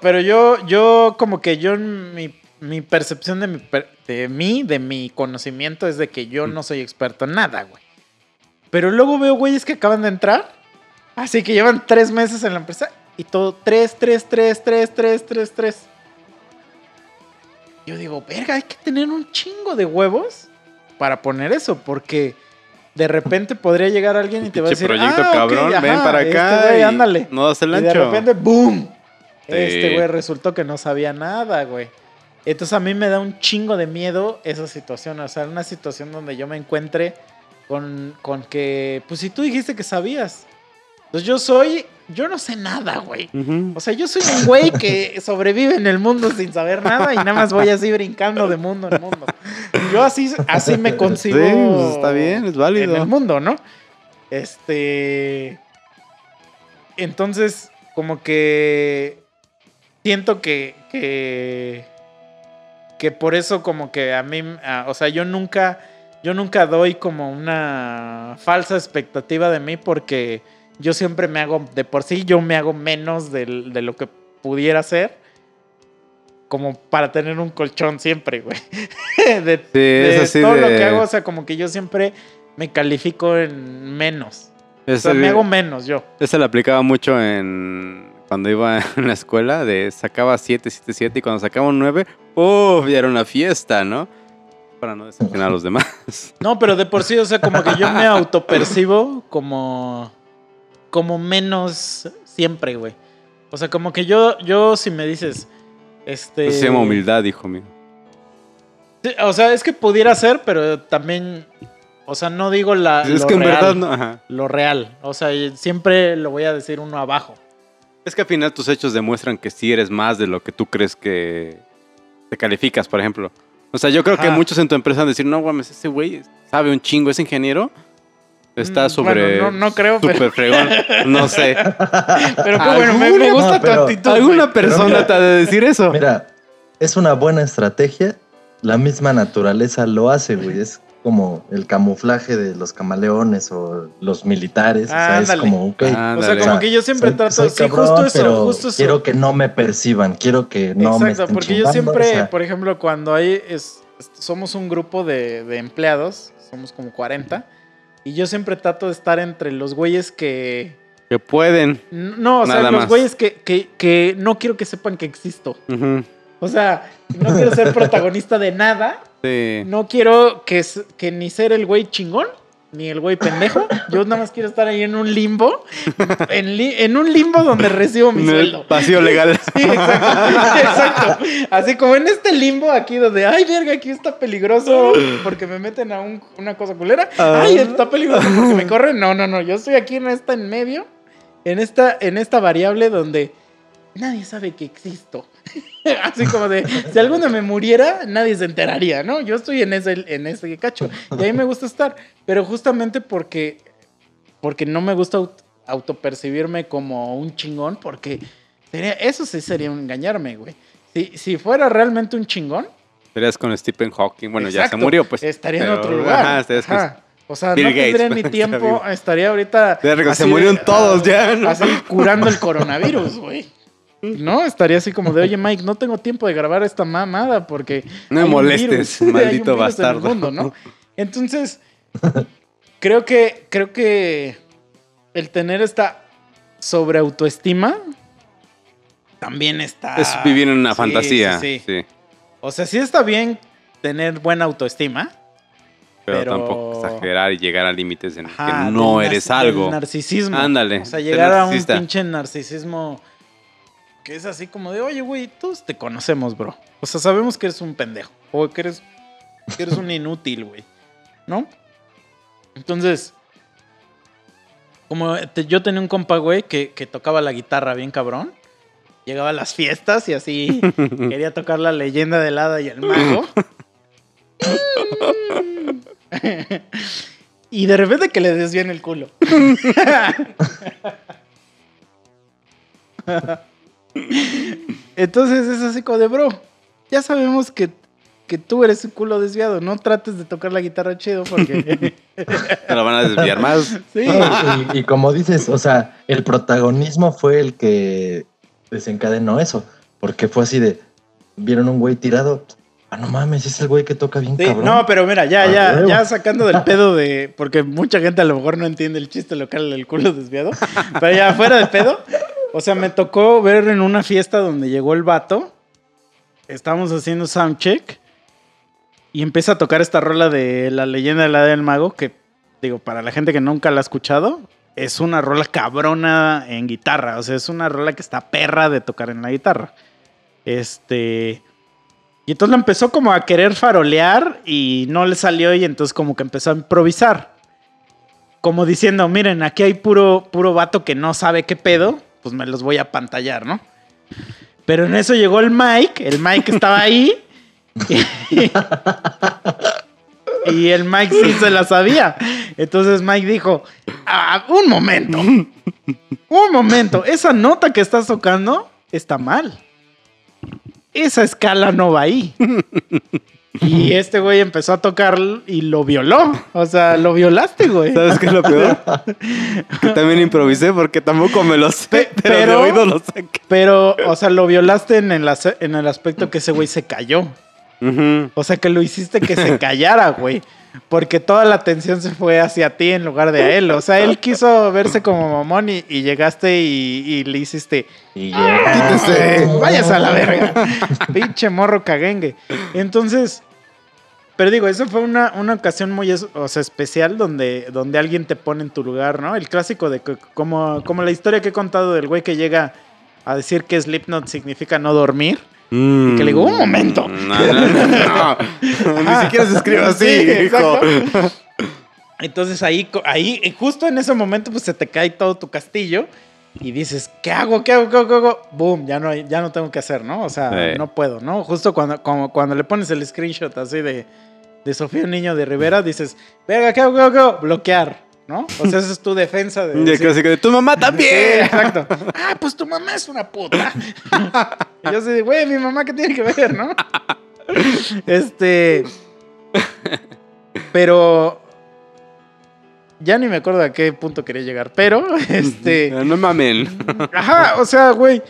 pero, yo, yo como que yo, mi, mi percepción de, mi, de mí, de mi conocimiento es de que yo no soy experto en nada, güey. Pero luego veo güeyes que acaban de entrar, así que llevan tres meses en la empresa y todo, tres, tres, tres, tres, tres, tres, tres. Yo digo, verga, hay que tener un chingo de huevos para poner eso, porque de repente podría llegar alguien y te va a decir, proyecto ah, cabrón, ven ajá, para este acá güey, y ándale. no das el Y de ancho. repente, ¡boom! Este güey resultó que no sabía nada, güey. Entonces a mí me da un chingo de miedo esa situación. O sea, una situación donde yo me encuentre con, con que, pues si tú dijiste que sabías. Entonces yo soy, yo no sé nada, güey. O sea, yo soy un güey que sobrevive en el mundo sin saber nada y nada más voy así brincando de mundo en mundo. Yo así, así me concibo. Sí, pues, está bien, es válido. En el mundo, ¿no? Este. Entonces, como que. Siento que. que. que por eso, como que a mí. o sea, yo nunca. Yo nunca doy como una falsa expectativa de mí porque yo siempre me hago, de por sí yo me hago menos del- de, lo que pudiera ser, como para tener un colchón siempre, güey. de Sí, de es así todo lo de- que hago, o sea, como que yo siempre me califico en menos. O Ese, sea, me hago menos yo. ese lo aplicaba mucho en cuando iba en la escuela, de sacaba 7, 7, 7 y cuando sacaba un 9, ¡uf! Ya era una fiesta, ¿no? Para no decepcionar a los demás. No, pero de por sí, o sea, como que yo me autopercibo como. Como menos siempre, güey. O sea, como que yo, yo si me dices. Este. Eso se llama humildad, hijo mío. O sea, es que pudiera ser, pero también. O sea, no digo la. es lo que en real, verdad no. ajá. Lo real. O sea, siempre lo voy a decir uno abajo. Es que al final tus hechos demuestran que sí eres más de lo que tú crees que te calificas, por ejemplo. O sea, yo creo que muchos en tu empresa van a decir, no, mames, ese güey sabe un chingo, es ingeniero. Está Mm, sobre. bueno, no- no creo, pero- Super fregón. No sé. Pero qué bueno, me, me gusta No, tu pero- actitud. Alguna persona mira- te ha de decir eso. Mira, es una buena estrategia. La misma naturaleza lo hace, güey. Es como el camuflaje de los camaleones o los militares. o sea, es Ándale. como, ok. O sea, como que yo siempre soy- trato. soy sí, cabrón, justo eso, pero justo eso. Quiero que no me perciban, quiero que no me Exacto, estén porque yo siempre, o sea, por ejemplo, cuando hay, es, es- somos un grupo de, de empleados, somos como 40, y yo siempre trato de estar entre los güeyes que... Que pueden. No, o sea, los güeyes que, que, que no quiero que sepan que existo. Ujú. O sea, no quiero ser protagonista de nada, Sí. no quiero que, que ni ser el güey chingón, ni el güey pendejo, yo nada más quiero estar ahí en un limbo, en, li- en un limbo donde recibo mi sueldo. vacío legal. Sí, exacto, exacto. Así como en este limbo aquí donde, ay, verga, aquí está peligroso porque me meten a un- una cosa culera. Ah. Ay, está peligroso porque me corren. No, no, no, yo estoy aquí en esta en medio, en esta, en esta variable donde nadie sabe que existo. Así como de, si alguno me muriera, nadie se enteraría, ¿no? Yo estoy en ese, en ese cacho. Y ahí me gusta estar. Pero justamente porque, porque no me gusta aut- autopercibirme como un chingón, porque sería, eso sí sería engañarme, güey. Si, si fuera realmente un chingón, Serías con Stephen Hawking. Bueno, ya se murió, pues. Estaría en otro lugar. Ajá, estarías con- Ajá. O sea, Bill no Gates, tendría pues, ni está tiempo, estaría ahorita. Se murieron de- todos ya, ¿no? Así curando el coronavirus, güey. No, estaría así como de, oye Mike, no tengo tiempo de grabar esta mamada porque... No me molestes, virus, maldito virus en el bastardo. mundo, ¿no? Entonces, creo que, creo que el tener esta sobreautoestima también está... Es vivir en una Sí, fantasía. sí, Sí, sí. O sea, sí está bien tener buena autoestima. Pero, Pero- tampoco exagerar y llegar a límites en Ajá, que no eres algo. narcisismo. Ándale, O sea, llegar a un pinche narcisismo que es así como de, oye, güey, todos te conocemos, bro. O sea, sabemos que eres un pendejo. O que eres, que eres un inútil, güey. ¿No? Entonces, Como te- yo tenía un compa, güey, que, que tocaba la guitarra bien cabrón. Llegaba a las fiestas y así quería tocar la leyenda del hada y el mago. y de repente que le desvían el culo. Entonces es así como de, bro, ya sabemos que, que tú eres un culo desviado. No trates de tocar la guitarra chido porque... Te lo van a desviar más. sí. No, y, y como dices, o sea, el protagonismo fue el que desencadenó eso. Porque fue así de, vieron un güey tirado. Ah, no mames, es el güey que toca bien Sí, cabrón. no, pero mira, ya, Ah, ya, huevo. ya sacando del pedo de. Porque mucha gente a lo mejor no entiende el chiste local del culo desviado. Pero ya fuera de pedo. O sea, me tocó ver en una fiesta donde llegó el vato. Estábamos haciendo soundcheck. Y empieza a tocar esta rola de la leyenda de la del mago. Que, digo, para la gente que nunca la ha escuchado, es una rola cabrona en guitarra. O sea, es una rola que está perra de tocar en la guitarra. Este. Y entonces lo empezó como a querer farolear y no le salió y entonces como que empezó a improvisar. Como diciendo, miren, aquí hay puro, puro vato que no sabe qué pedo, pues me los voy a pantallar, ¿no? Pero en eso llegó el Mike, el Mike estaba ahí. Y, el Mike sí se la sabía. Entonces Mike dijo, "Ah, un momento, un momento, esa nota que estás tocando está mal esa escala no va ahí. Y este güey empezó a tocar y lo violó. O sea, lo violaste, güey. ¿Sabes qué es lo peor? que también improvisé porque tampoco me lo sé, Pe- pero, pero- de oído lo sé. Pero, o sea, lo violaste en el, en el aspecto que ese güey se cayó. O sea, que lo hiciste que se callara, güey. Porque toda la atención se fue hacia ti en lugar de a él. O sea, él quiso verse como mamón y, y llegaste y, y le hiciste, Y quítese, váyase a la verga. Pinche morro caguengue. Entonces, pero digo, eso fue una, una ocasión muy o sea, especial donde, donde alguien te pone en tu lugar, ¿no? El clásico de que- como, como la historia que he contado del güey que llega a decir que Slipknot significa no dormir. Y que le digo, "Un momento". No, no, no, no. Ni siquiera se escribe así, Sí, hijo. Entonces ahí, ahí, y justo en ese momento, pues se te cae todo tu castillo y dices, ¿qué hago? ¿Qué hago? ¿Qué hago? ¿Qué hago? Boom, ya no, hay- ya no tengo que hacer, ¿no? O sea, Sí. no puedo, ¿no? Justo cuando, como cuando le pones el screenshot así de, de Sofía Niño de Rivera, dices, verga, ¿qué hago? ¿Qué hago? ¿Qué hago? Bloquear, ¿no? O sea, esa es tu defensa de... Y el decir, clásico de tu mamá Sí, también. exacto. Ah, pues tu mamá es una puta. y yo así, güey, mi mamá, ¿qué tiene que ver, no? Este. Pero. Ya ni me acuerdo a qué punto quería llegar. Pero, este. No mamen. Ajá, o sea, güey.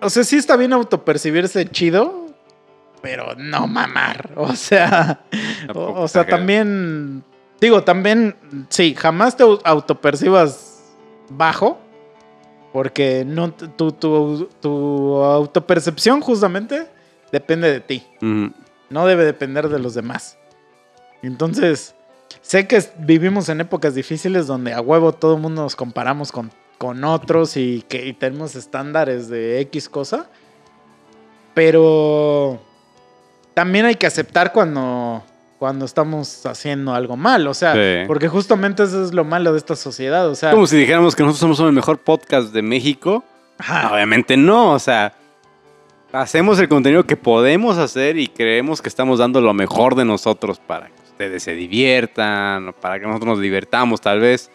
O sea, sí está bien autopercibirse chido. Pero no mamar. O sea. O, sea, también. Digo, también. Sí, jamás te au- autopercibas bajo. Porque no, tu, tu, tu autopercepción justamente depende de ti. No debe depender de los demás. Entonces, sé que vivimos en épocas difíciles donde a huevo todo el mundo nos comparamos con, con otros y que y tenemos estándares de X cosa. Pero también hay que aceptar cuando, cuando estamos haciendo algo mal. O sea, Sí. porque justamente eso es lo malo de esta sociedad. O sea, Como si dijéramos que nosotros somos el mejor podcast de México. ajá, Obviamente no, o sea, hacemos el contenido que podemos hacer y creemos que estamos dando lo mejor de nosotros para que ustedes se diviertan, o para que nosotros nos divertamos tal vez.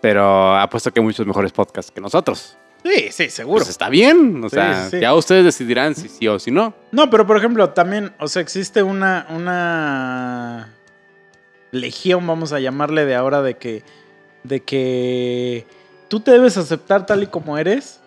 Pero apuesto que hay muchos mejores podcasts que nosotros. Sí, sí, seguro. Pues está bien, o Sí, sea, sí, ya ustedes decidirán si sí o si no. No, pero por ejemplo, también, o sea, existe una, una legión, vamos a llamarle de ahora, de que, de que tú te debes aceptar tal y como eres,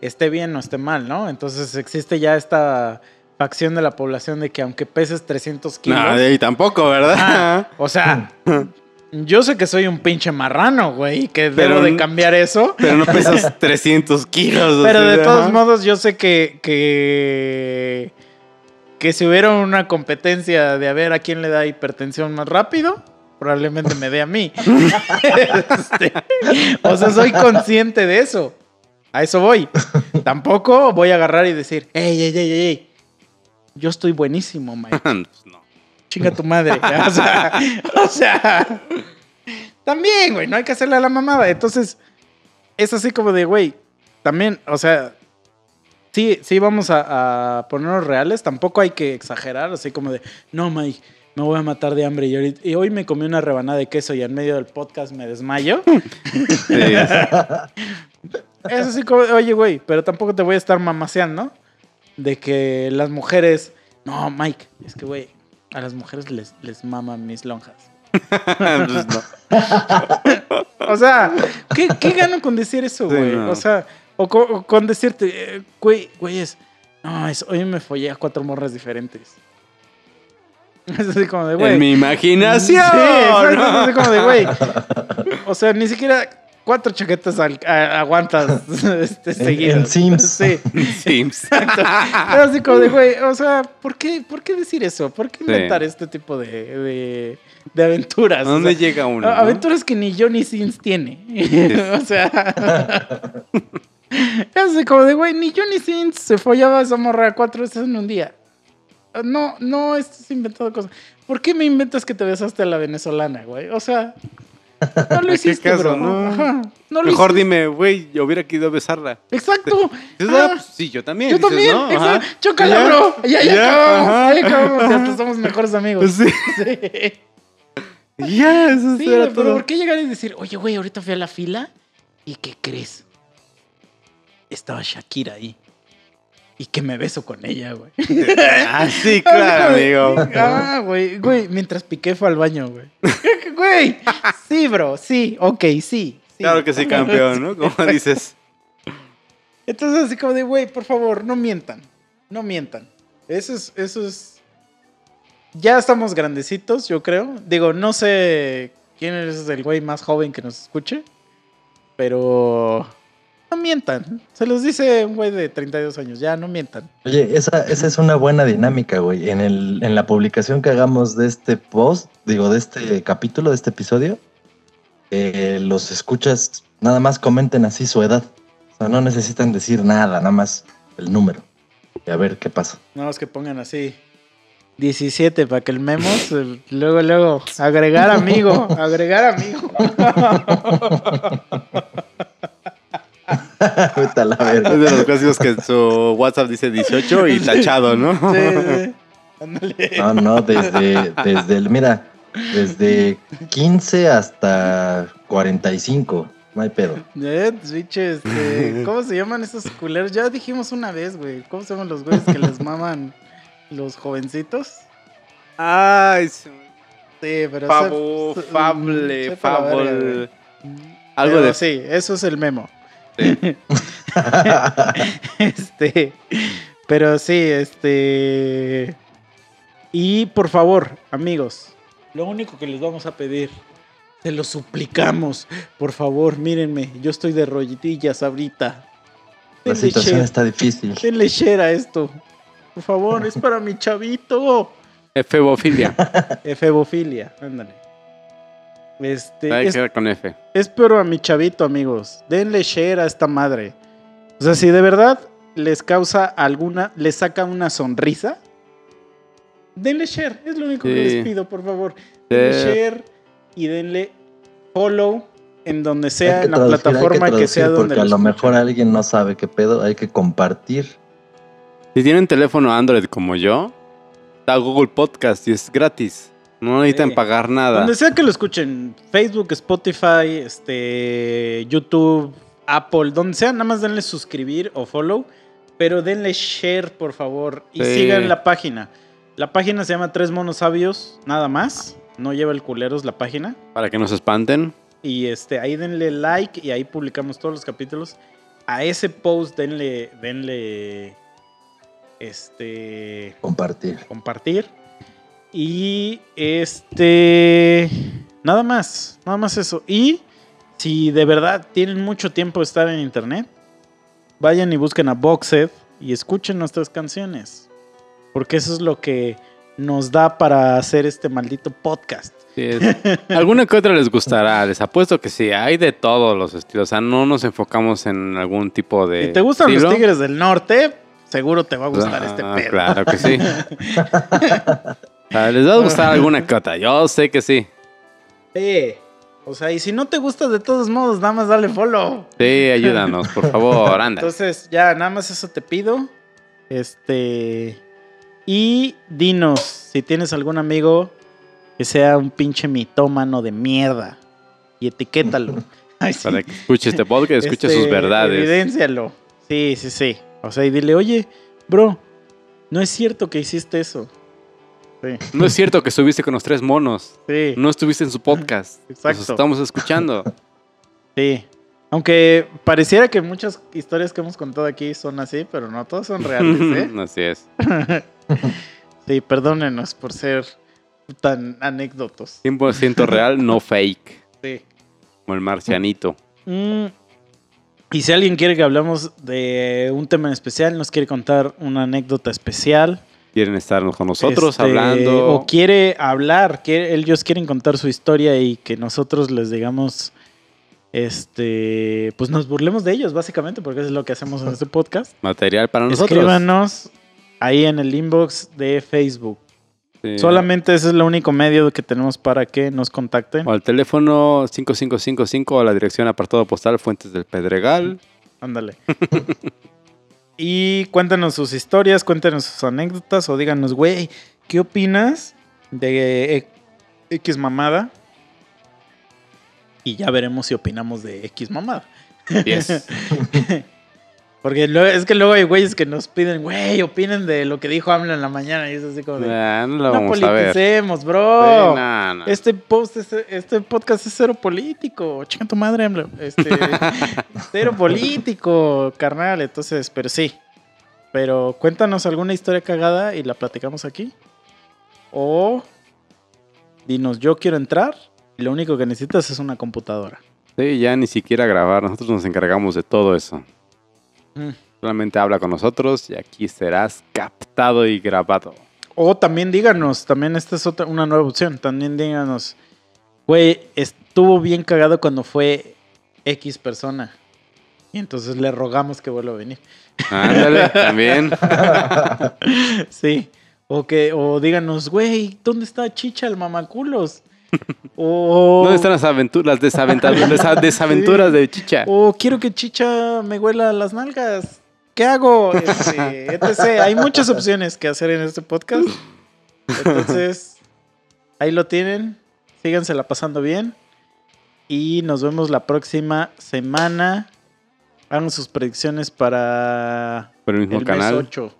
esté bien o esté mal, ¿no? Entonces existe ya esta facción de la población de que aunque peses 300 kilos, No, ahí tampoco, ¿verdad? Ah, o sea, yo sé que soy un pinche marrano, güey, que Pero debo de cambiar eso. Pero no pesas 300 kilos. Pero de todos modos, yo sé que, que. que si hubiera una competencia de a ver a quién le da hipertensión más rápido, probablemente me dé a mí. Este, o sea, soy consciente de eso. A eso voy. Tampoco voy a agarrar y decir, ey, ey, ey, ey. Yo estoy buenísimo, Mike. No. Chinga tu madre. O sea, o sea, También, güey, no hay que hacerle a la mamada. Entonces, es así como de, güey, también, o sea, sí, sí vamos a, a ponernos reales, tampoco hay que exagerar, así como de, no, Mike, me voy a matar de hambre y, hoy me comí una rebanada de queso y en medio del podcast me desmayo. Sí, es- Es así como, oye, güey, pero tampoco te voy a estar mamaseando de que las mujeres. No, Mike, es que, güey, a las mujeres les, les maman mis lonjas. pues no. O sea, ¿qué, qué gano con decir eso, Sí, güey? no. O sea, o co- o con, decirte, eh, güey, güey, es. No, es, hoy me follé a cuatro morras diferentes. Es así como de, güey. En mi imaginación. Sí, exacto, ¿no? es así como de, güey. O sea, ni siquiera cuatro chaquetas al- a- aguantas este, seguidas. en Sims. Sí. Sims. Exacto. Así como de, güey, o sea, ¿por qué, ¿por qué decir eso? ¿Por qué Sí. inventar este tipo de, de, de aventuras? ¿A O dónde sea, llega uno? a- no? Aventuras que ni Johnny Sins tiene. o sea. es así como de, güey, ni Johnny Sins se follaba a esa morra cuatro veces en un día. No, no estás inventando cosas. ¿Por qué me inventas que te besaste a la venezolana, güey? O sea. No lo ¿A qué hiciste, caso, bro. no? Ajá, no lo Mejor hiciste. dime, güey, yo hubiera querido besarla. Exacto. Dices, Ah. pues, sí, yo también. Yo dices, también. ¿no? exacto. Ajá. Chócala, Ya, bro. Ya, ya, ya, acabamos. Ya acabamos. Ya hasta somos mejores amigos. Sí. Sí. Ya, eso Sí, era pero todo. ¿por qué llegar y decir, oye, güey, ahorita fui a la fila y ¿qué crees? Estaba Shakira ahí. Y que me beso con ella, güey. Ah, sí, claro, amigo. Ah, güey, güey, mientras piqué fue al baño, güey. Güey, sí, bro, sí, ok, sí. sí. Claro que sí, campeón, ¿no? Como dices. Entonces, así como de, güey, por favor, no mientan. No mientan. Eso es, eso es. Ya estamos grandecitos, yo creo. Digo, no sé quién es el güey más joven que nos escuche. Pero. No mientan. Se los dice un güey de 32 años. Ya, no mientan. Oye, esa, esa es una buena dinámica, güey. En, el, en la publicación que hagamos de este post, digo, de este capítulo, de este episodio, eh, los escuchas, nada más comenten así su edad. O sea, no necesitan decir nada, nada más el número. Y a ver qué pasa. No, es que pongan así. 17 para que el memos, luego, luego, agregar amigo, agregar amigo. Vete a la verga. Es de los clásicos que en su WhatsApp dice 18 y tachado, ¿no? Sí, sí. Ándale. No, no, desde, desde el, mira, desde 15 hasta 45. No hay pedo. Eh, este, ¿cómo se llaman esos culeros? Ya dijimos una vez, güey. ¿Cómo se llaman los güeyes que les maman los jovencitos? Ay, Sí, pero... fabo, fable, fable. Algo Pero de Sí, eso es el memo. Sí. este. Pero sí, este. Y por favor, amigos, lo único que les vamos a pedir, se lo suplicamos, por favor, mírenme, yo estoy de rollitillas ahorita. La Denle situación share, está difícil. denle share a esto. Por favor, es para mi chavito. efebofilia. Efebofilia, ándale. Este, Hay es- que ver con F. Espero a mi chavito, amigos. Denle share a esta madre. O sea, si de verdad les causa alguna, les saca una sonrisa, denle share. Es lo único que les pido, por favor. Denle share y denle follow en donde sea, en la traducir, plataforma que, traducir, sea donde Porque a lo mejor alguien no sabe qué pedo. Hay que compartir. Si tienen teléfono Android como yo, está Google Podcast y es gratis. No necesitan Sí. pagar nada. Donde sea que lo escuchen, Facebook, Spotify, este, YouTube, Apple, donde sea, nada más denle suscribir o follow, pero denle share, por favor, y Sí. sigan la página. La página se llama Tres Monos Sabios, nada más. No lleva el culeros la página. Para que no se espanten. Y este, ahí denle like y ahí publicamos todos los capítulos. A ese post denle, denle, este, Compartir. compartir. Y este. Nada más, nada más eso. Y si de verdad tienen mucho tiempo de estar en internet, vayan y busquen a Boxed y escuchen nuestras canciones. Porque eso es lo que nos da para hacer este maldito podcast. Sí, Alguna que otra les gustará. Les apuesto que sí. Hay de todos los estilos. O sea, no nos enfocamos en algún tipo de. si te gustan estilo. los Tigres del Norte, seguro te va a gustar este Ah, pedo. Claro que sí. Sea, les va a gustar alguna otra. Yo sé que sí. Sí. O sea, y si no te gusta de todos modos, nada más dale follow. Sí, ayúdanos, por favor, anda. Entonces, ya, nada más eso te pido. Este. Y dinos si tienes algún amigo que sea un pinche mitómano de mierda. Y etiquétalo. Ay, sí. Para que escuche este podcast, escuche sus Este, verdades. Evidéncialo. Sí, sí, sí. O sea, y dile, oye, bro, no es cierto que hiciste eso. Sí, No es cierto que estuviste con los tres monos. sí, No estuviste en su podcast. Exacto. Los estamos escuchando. sí. Aunque pareciera que muchas historias que hemos contado aquí son así, pero no todas son reales, ¿eh? Así es. Sí, perdónenos por ser tan anécdotos. 100% real, no fake. Sí. Como el marcianito. Mm, Y si alguien quiere que hablemos de un tema en especial, nos quiere contar una anécdota especial. Quieren estar con nosotros este, hablando. O quiere hablar, quiere- ellos quieren contar su historia y que nosotros les digamos, este, pues nos burlemos de ellos, básicamente, porque eso es lo que hacemos en este podcast. Material para nosotros. Escríbanos ahí en el inbox de Facebook. Sí. Solamente ese es el único medio que tenemos para que nos contacten. O al teléfono 5555 o a la dirección apartado postal Fuentes del Pedregal. Ándale. y cuéntanos sus historias, cuéntanos sus anécdotas o díganos, güey, ¿qué opinas de X mamada? Y ya veremos si opinamos de X mamada. Yes. Porque luego- es que luego hay güeyes que nos piden, güey, opinen de lo que dijo AMLO en la mañana. Y es así como de, Ah, no lo no vamos a ver. Sí, politicemos, bro. Este post, es- este podcast es cero político. Chinga tu madre, AMLO. Este, cero político, carnal. Entonces, pero sí. Pero cuéntanos alguna historia cagada y la platicamos aquí. O dinos, yo quiero entrar y lo único que necesitas es una computadora. Sí, ya ni siquiera grabar. Nosotros nos encargamos de todo eso. Mm. Solamente habla con nosotros y aquí serás captado y grabado. O también díganos, también esta es otra, una nueva opción. También díganos, güey, estuvo bien cagado cuando fue X persona. Y entonces le rogamos que vuelva a venir. Ándale, también. sí. O que, o díganos, güey, ¿dónde está Chicha el mamaculos? O, ¿Dónde están las aventuras, las desaventaduras, las desaventuras de Chicha? o quiero que Chicha me huela las nalgas. ¿Qué hago? Este, etc. Hay muchas opciones que hacer en este podcast. Entonces, ahí lo tienen. Sígansela pasando bien. Y nos vemos la próxima semana. Hagan sus predicciones para el mismo el canal, mes 8.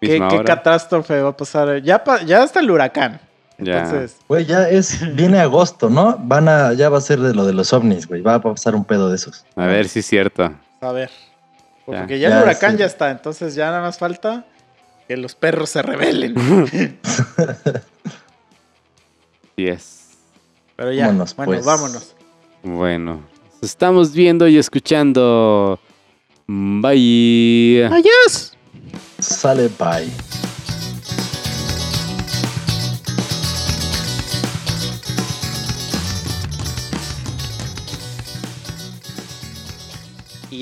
¿Qué, catástrofe va a pasar? Ya, pa- ya está el huracán. Ya. Entonces, Güey, ya es, viene agosto, ¿no? Van a, ya va a ser de lo de los ovnis, güey. Va a pasar un pedo de esos. A ver si es cierto. a ver. Porque ya, Ya, el huracán sí. ya está. Entonces ya nada más falta que los perros se rebelen. Sí es. Pero ya, Vámonos, bueno, pues. vámonos. Bueno, nos estamos viendo y escuchando. Bye. Adiós. Sale, bye.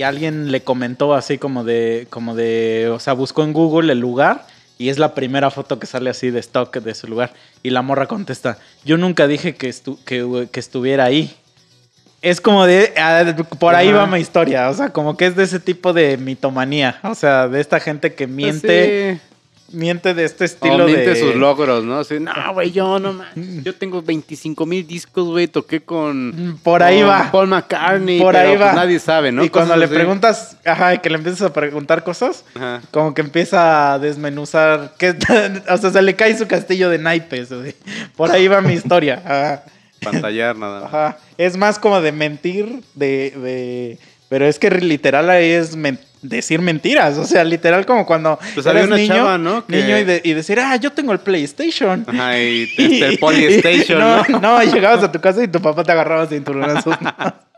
Y alguien le comentó así como de, como de, o sea, buscó en Google el lugar y es la primera foto que sale así de stock de ese lugar. Y la morra contesta, yo nunca dije que, estu- que, que estuviera ahí. Es como de, ah, por ahí va mi historia, o sea, como que es de ese tipo de mitomanía, o sea, de esta gente que miente, miente de este estilo O miente de... sus logros, ¿no? Así, no, güey, yo no manches, Yo tengo 25 mil discos, güey. Toqué con. Por ahí con va. Paul McCartney. Por pero, ahí pues, va. nadie sabe, ¿no? y cuando le así. preguntas, ajá, y que le empiezas a preguntar cosas, Ajá. como que empieza a desmenuzar, que, o sea, se le cae su castillo de naipes. güey. Por ahí va mi historia. Ajá. Pantallar nada más. Ajá. Es más como de mentir, de, de... Pero es que literal ahí es men- decir mentiras. O sea, literal como cuando Pues había eras una niño, chava, ¿no? Que- niño y, de- y decir, ah, yo tengo el PlayStation. Ajá, y este, el Polystation, ¿no? no, no, llegabas a tu casa y tu papá te agarraba cinturonazos.